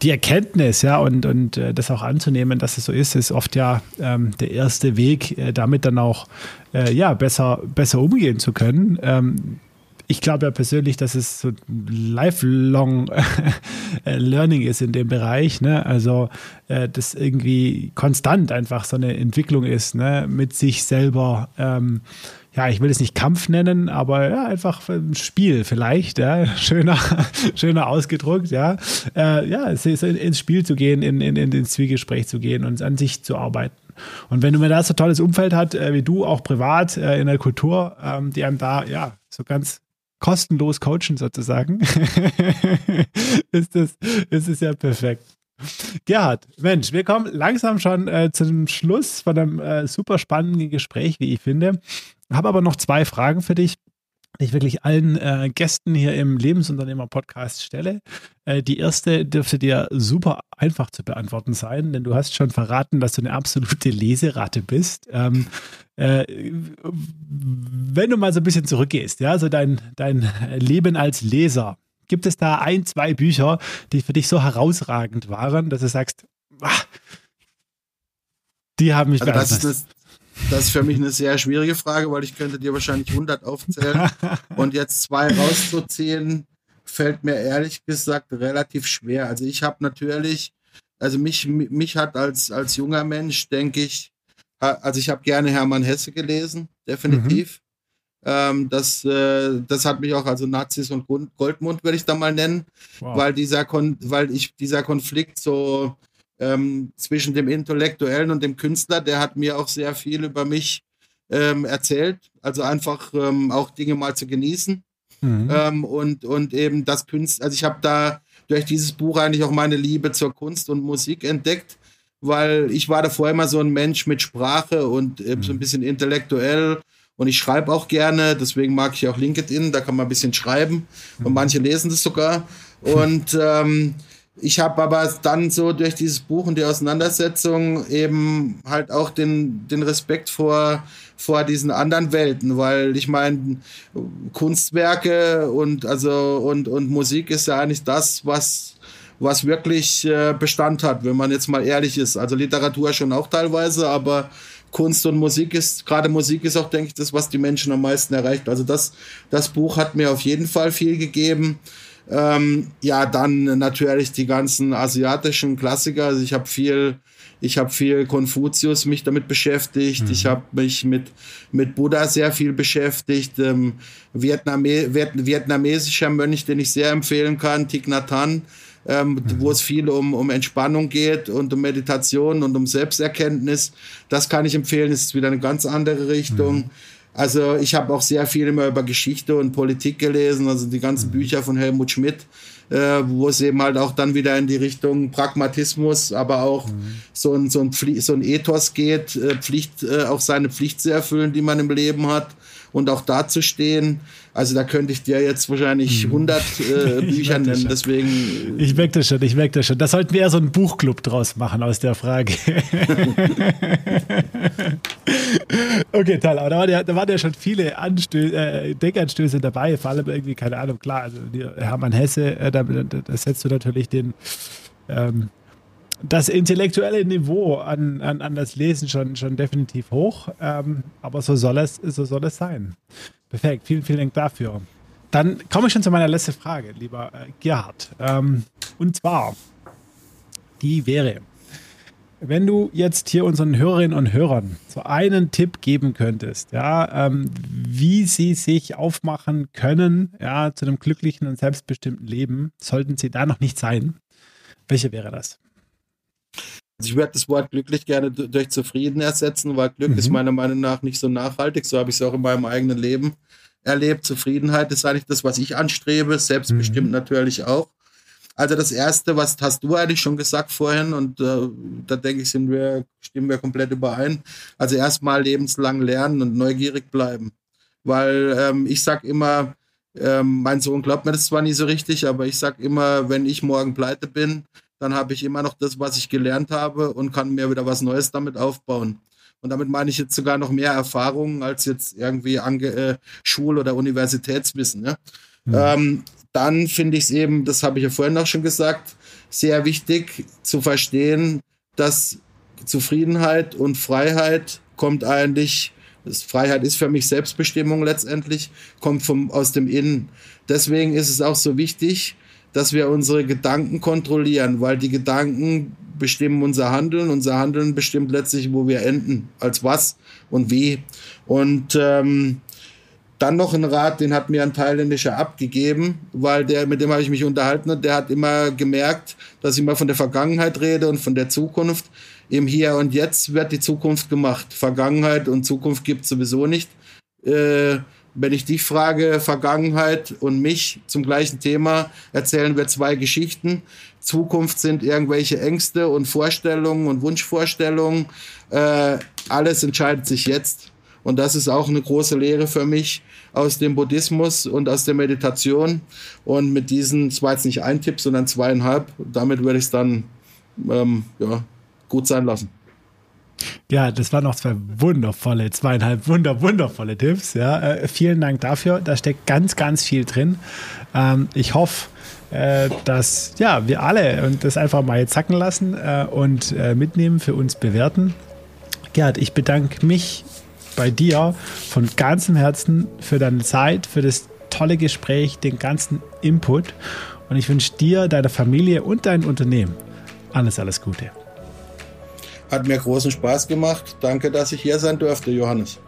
die Erkenntnis, ja, und, und äh, das auch anzunehmen, dass es so ist, ist oft ja ähm, der erste Weg, äh, damit dann auch äh, ja, besser, besser umgehen zu können. Ähm, ich glaube ja persönlich, dass es so lifelong Learning ist in dem Bereich. Ne? Also, äh, das irgendwie konstant einfach so eine Entwicklung ist, ne? mit sich selber. Ähm, ja, ich will es nicht Kampf nennen, aber ja, einfach ein Spiel vielleicht, ja, schöner, schöner ausgedrückt, ja, äh, ja, ins Spiel zu gehen, in, in, in ins Zwiegespräch zu gehen und an sich zu arbeiten. Und wenn du mir da so ein tolles Umfeld hat, äh, wie du, auch privat äh, in der Kultur, ähm, die einem da, ja, so ganz kostenlos coachen sozusagen, ist, das, ist es ja perfekt. Gerhard, Mensch, wir kommen langsam schon äh, zum Schluss von einem äh, super spannenden Gespräch, wie ich finde. Habe aber noch zwei Fragen für dich die ich wirklich allen äh, Gästen hier im Lebensunternehmer-Podcast stelle. Äh, die erste dürfte dir super einfach zu beantworten sein, denn du hast schon verraten, dass du eine absolute Leseratte bist. Ähm, äh, wenn du mal so ein bisschen zurückgehst, ja, so dein, dein Leben als Leser, gibt es da ein, zwei Bücher, die für dich so herausragend waren, dass du sagst, ach, die haben mich also beeinflusst? Das ist, das ist für mich eine sehr schwierige Frage, weil ich könnte dir wahrscheinlich 100 aufzählen. Und jetzt zwei rauszuziehen, fällt mir ehrlich gesagt relativ schwer. Also ich habe natürlich, also mich, mich hat als, als junger Mensch, denke ich, also ich habe gerne Hermann Hesse gelesen, definitiv. Mhm. Ähm, das, äh, das hat mich auch, also Nazis und Goldmund würde ich da mal nennen, wow. weil dieser Kon weil ich dieser Konflikt so ähm, zwischen dem Intellektuellen und dem Künstler, der hat mir auch sehr viel über mich ähm, erzählt. Also einfach ähm, auch Dinge mal zu genießen. Mhm. Ähm, und, und eben das Künstler, also ich habe da durch dieses Buch eigentlich auch meine Liebe zur Kunst und Musik entdeckt, weil ich war davor immer so ein Mensch mit Sprache und äh, so ein mhm. bisschen intellektuell und ich schreibe auch gerne, deswegen mag ich auch LinkedIn, da kann man ein bisschen schreiben und mhm. manche lesen das sogar. Und ähm, ich habe aber dann so durch dieses Buch und die Auseinandersetzung eben halt auch den, den Respekt vor, vor diesen anderen Welten, weil ich meine, Kunstwerke und also und, und Musik ist ja eigentlich das, was, was wirklich äh, Bestand hat, wenn man jetzt mal ehrlich ist. Also Literatur schon auch teilweise, aber Kunst und Musik ist, gerade Musik ist auch, denke ich, das, was die Menschen am meisten erreicht. Also das, das Buch hat mir auf jeden Fall viel gegeben. Ähm, ja, dann natürlich die ganzen asiatischen Klassiker. Also ich habe viel, Ich habe viel Konfuzius mich damit beschäftigt. Mhm. Ich habe mich mit, mit Buddha sehr viel beschäftigt. Ähm, Vietname, Viet, vietnamesischer Mönch, den ich sehr empfehlen kann, Thich Nhat Hanh, ähm, mhm. wo es viel um, um Entspannung geht und um Meditation und um Selbsterkenntnis. Das kann ich empfehlen. Das ist wieder eine ganz andere Richtung. Mhm. Also ich habe auch sehr viel immer über Geschichte und Politik gelesen, also die ganzen mhm. Bücher von Helmut Schmidt äh, wo es eben halt auch dann wieder in die Richtung Pragmatismus, aber auch mhm. so, ein, so, ein so ein Ethos geht, äh, Pflicht, äh, auch seine Pflicht zu erfüllen, die man im Leben hat und auch dazustehen. Also da könnte ich dir jetzt wahrscheinlich 100 hm. äh, Bücher nennen, deswegen. Ich merke das schon, ich merke das schon. Da sollten wir eher so einen Buchclub draus machen aus der Frage. okay, toll. Aber da waren, ja, da waren ja schon viele Anstö äh, Denkanstöße dabei, vor allem irgendwie, keine Ahnung, klar, also Hermann Hesse, äh, da, da setzt du natürlich den ähm, das intellektuelle Niveau an, an, an das Lesen schon, schon definitiv hoch, ähm, aber so soll, es, so soll es sein. Perfekt, vielen, vielen Dank dafür. Dann komme ich schon zu meiner letzten Frage, lieber äh, Gerhard. Ähm, und zwar, die wäre, wenn du jetzt hier unseren Hörerinnen und Hörern so einen Tipp geben könntest, ja, ähm, wie sie sich aufmachen können, ja, zu einem glücklichen und selbstbestimmten Leben, sollten sie da noch nicht sein, welche wäre das? Also ich würde das Wort glücklich gerne durch zufrieden ersetzen, weil Glück mhm. ist meiner Meinung nach nicht so nachhaltig. So habe ich es auch in meinem eigenen Leben erlebt. Zufriedenheit ist eigentlich das, was ich anstrebe, selbstbestimmt mhm. natürlich auch. Also das erste, was hast du eigentlich schon gesagt vorhin und äh, da denke ich, sind wir, stimmen wir komplett überein. Also erstmal lebenslang lernen und neugierig bleiben. Weil ähm, ich sag immer, ähm, mein Sohn glaubt mir das zwar nie so richtig, aber ich sag immer, wenn ich morgen pleite bin, dann habe ich immer noch das, was ich gelernt habe und kann mir wieder was Neues damit aufbauen. Und damit meine ich jetzt sogar noch mehr Erfahrungen als jetzt irgendwie Ange äh, Schul- oder Universitätswissen. Ne? Mhm. Ähm, dann finde ich es eben, das habe ich ja vorhin auch schon gesagt, sehr wichtig zu verstehen, dass Zufriedenheit und Freiheit kommt eigentlich, Freiheit ist für mich Selbstbestimmung letztendlich, kommt vom, aus dem Innen. Deswegen ist es auch so wichtig, dass wir unsere Gedanken kontrollieren, weil die Gedanken bestimmen unser Handeln. Unser Handeln bestimmt letztlich, wo wir enden, als was und wie. Und ähm, dann noch ein Rat, den hat mir ein Thailändischer abgegeben, weil der, mit dem habe ich mich unterhalten und der hat immer gemerkt, dass ich immer von der Vergangenheit rede und von der Zukunft. Im Hier und Jetzt wird die Zukunft gemacht. Vergangenheit und Zukunft gibt es sowieso nicht. Äh, wenn ich dich frage, Vergangenheit und mich zum gleichen Thema, erzählen wir zwei Geschichten. Zukunft sind irgendwelche Ängste und Vorstellungen und Wunschvorstellungen. Äh, alles entscheidet sich jetzt. Und das ist auch eine große Lehre für mich aus dem Buddhismus und aus der Meditation. Und mit diesen, es jetzt nicht ein Tipp, sondern zweieinhalb, damit würde ich es dann ähm, ja, gut sein lassen. Ja, das waren noch zwei wundervolle, zweieinhalb wunder, wundervolle Tipps. Ja, äh, vielen Dank dafür. Da steckt ganz, ganz viel drin. Ähm, ich hoffe, äh, dass ja, wir alle und das einfach mal jetzt sacken lassen äh, und äh, mitnehmen, für uns bewerten. Gerhard, ich bedanke mich bei dir von ganzem Herzen für deine Zeit, für das tolle Gespräch, den ganzen Input. Und ich wünsche dir, deiner Familie und deinem Unternehmen alles, alles Gute. Hat mir großen Spaß gemacht. Danke, dass ich hier sein durfte, Johannes.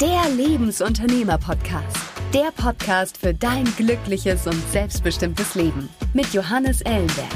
Der Lebensunternehmer-Podcast. Der Podcast für dein glückliches und selbstbestimmtes Leben mit Johannes Ellenberg.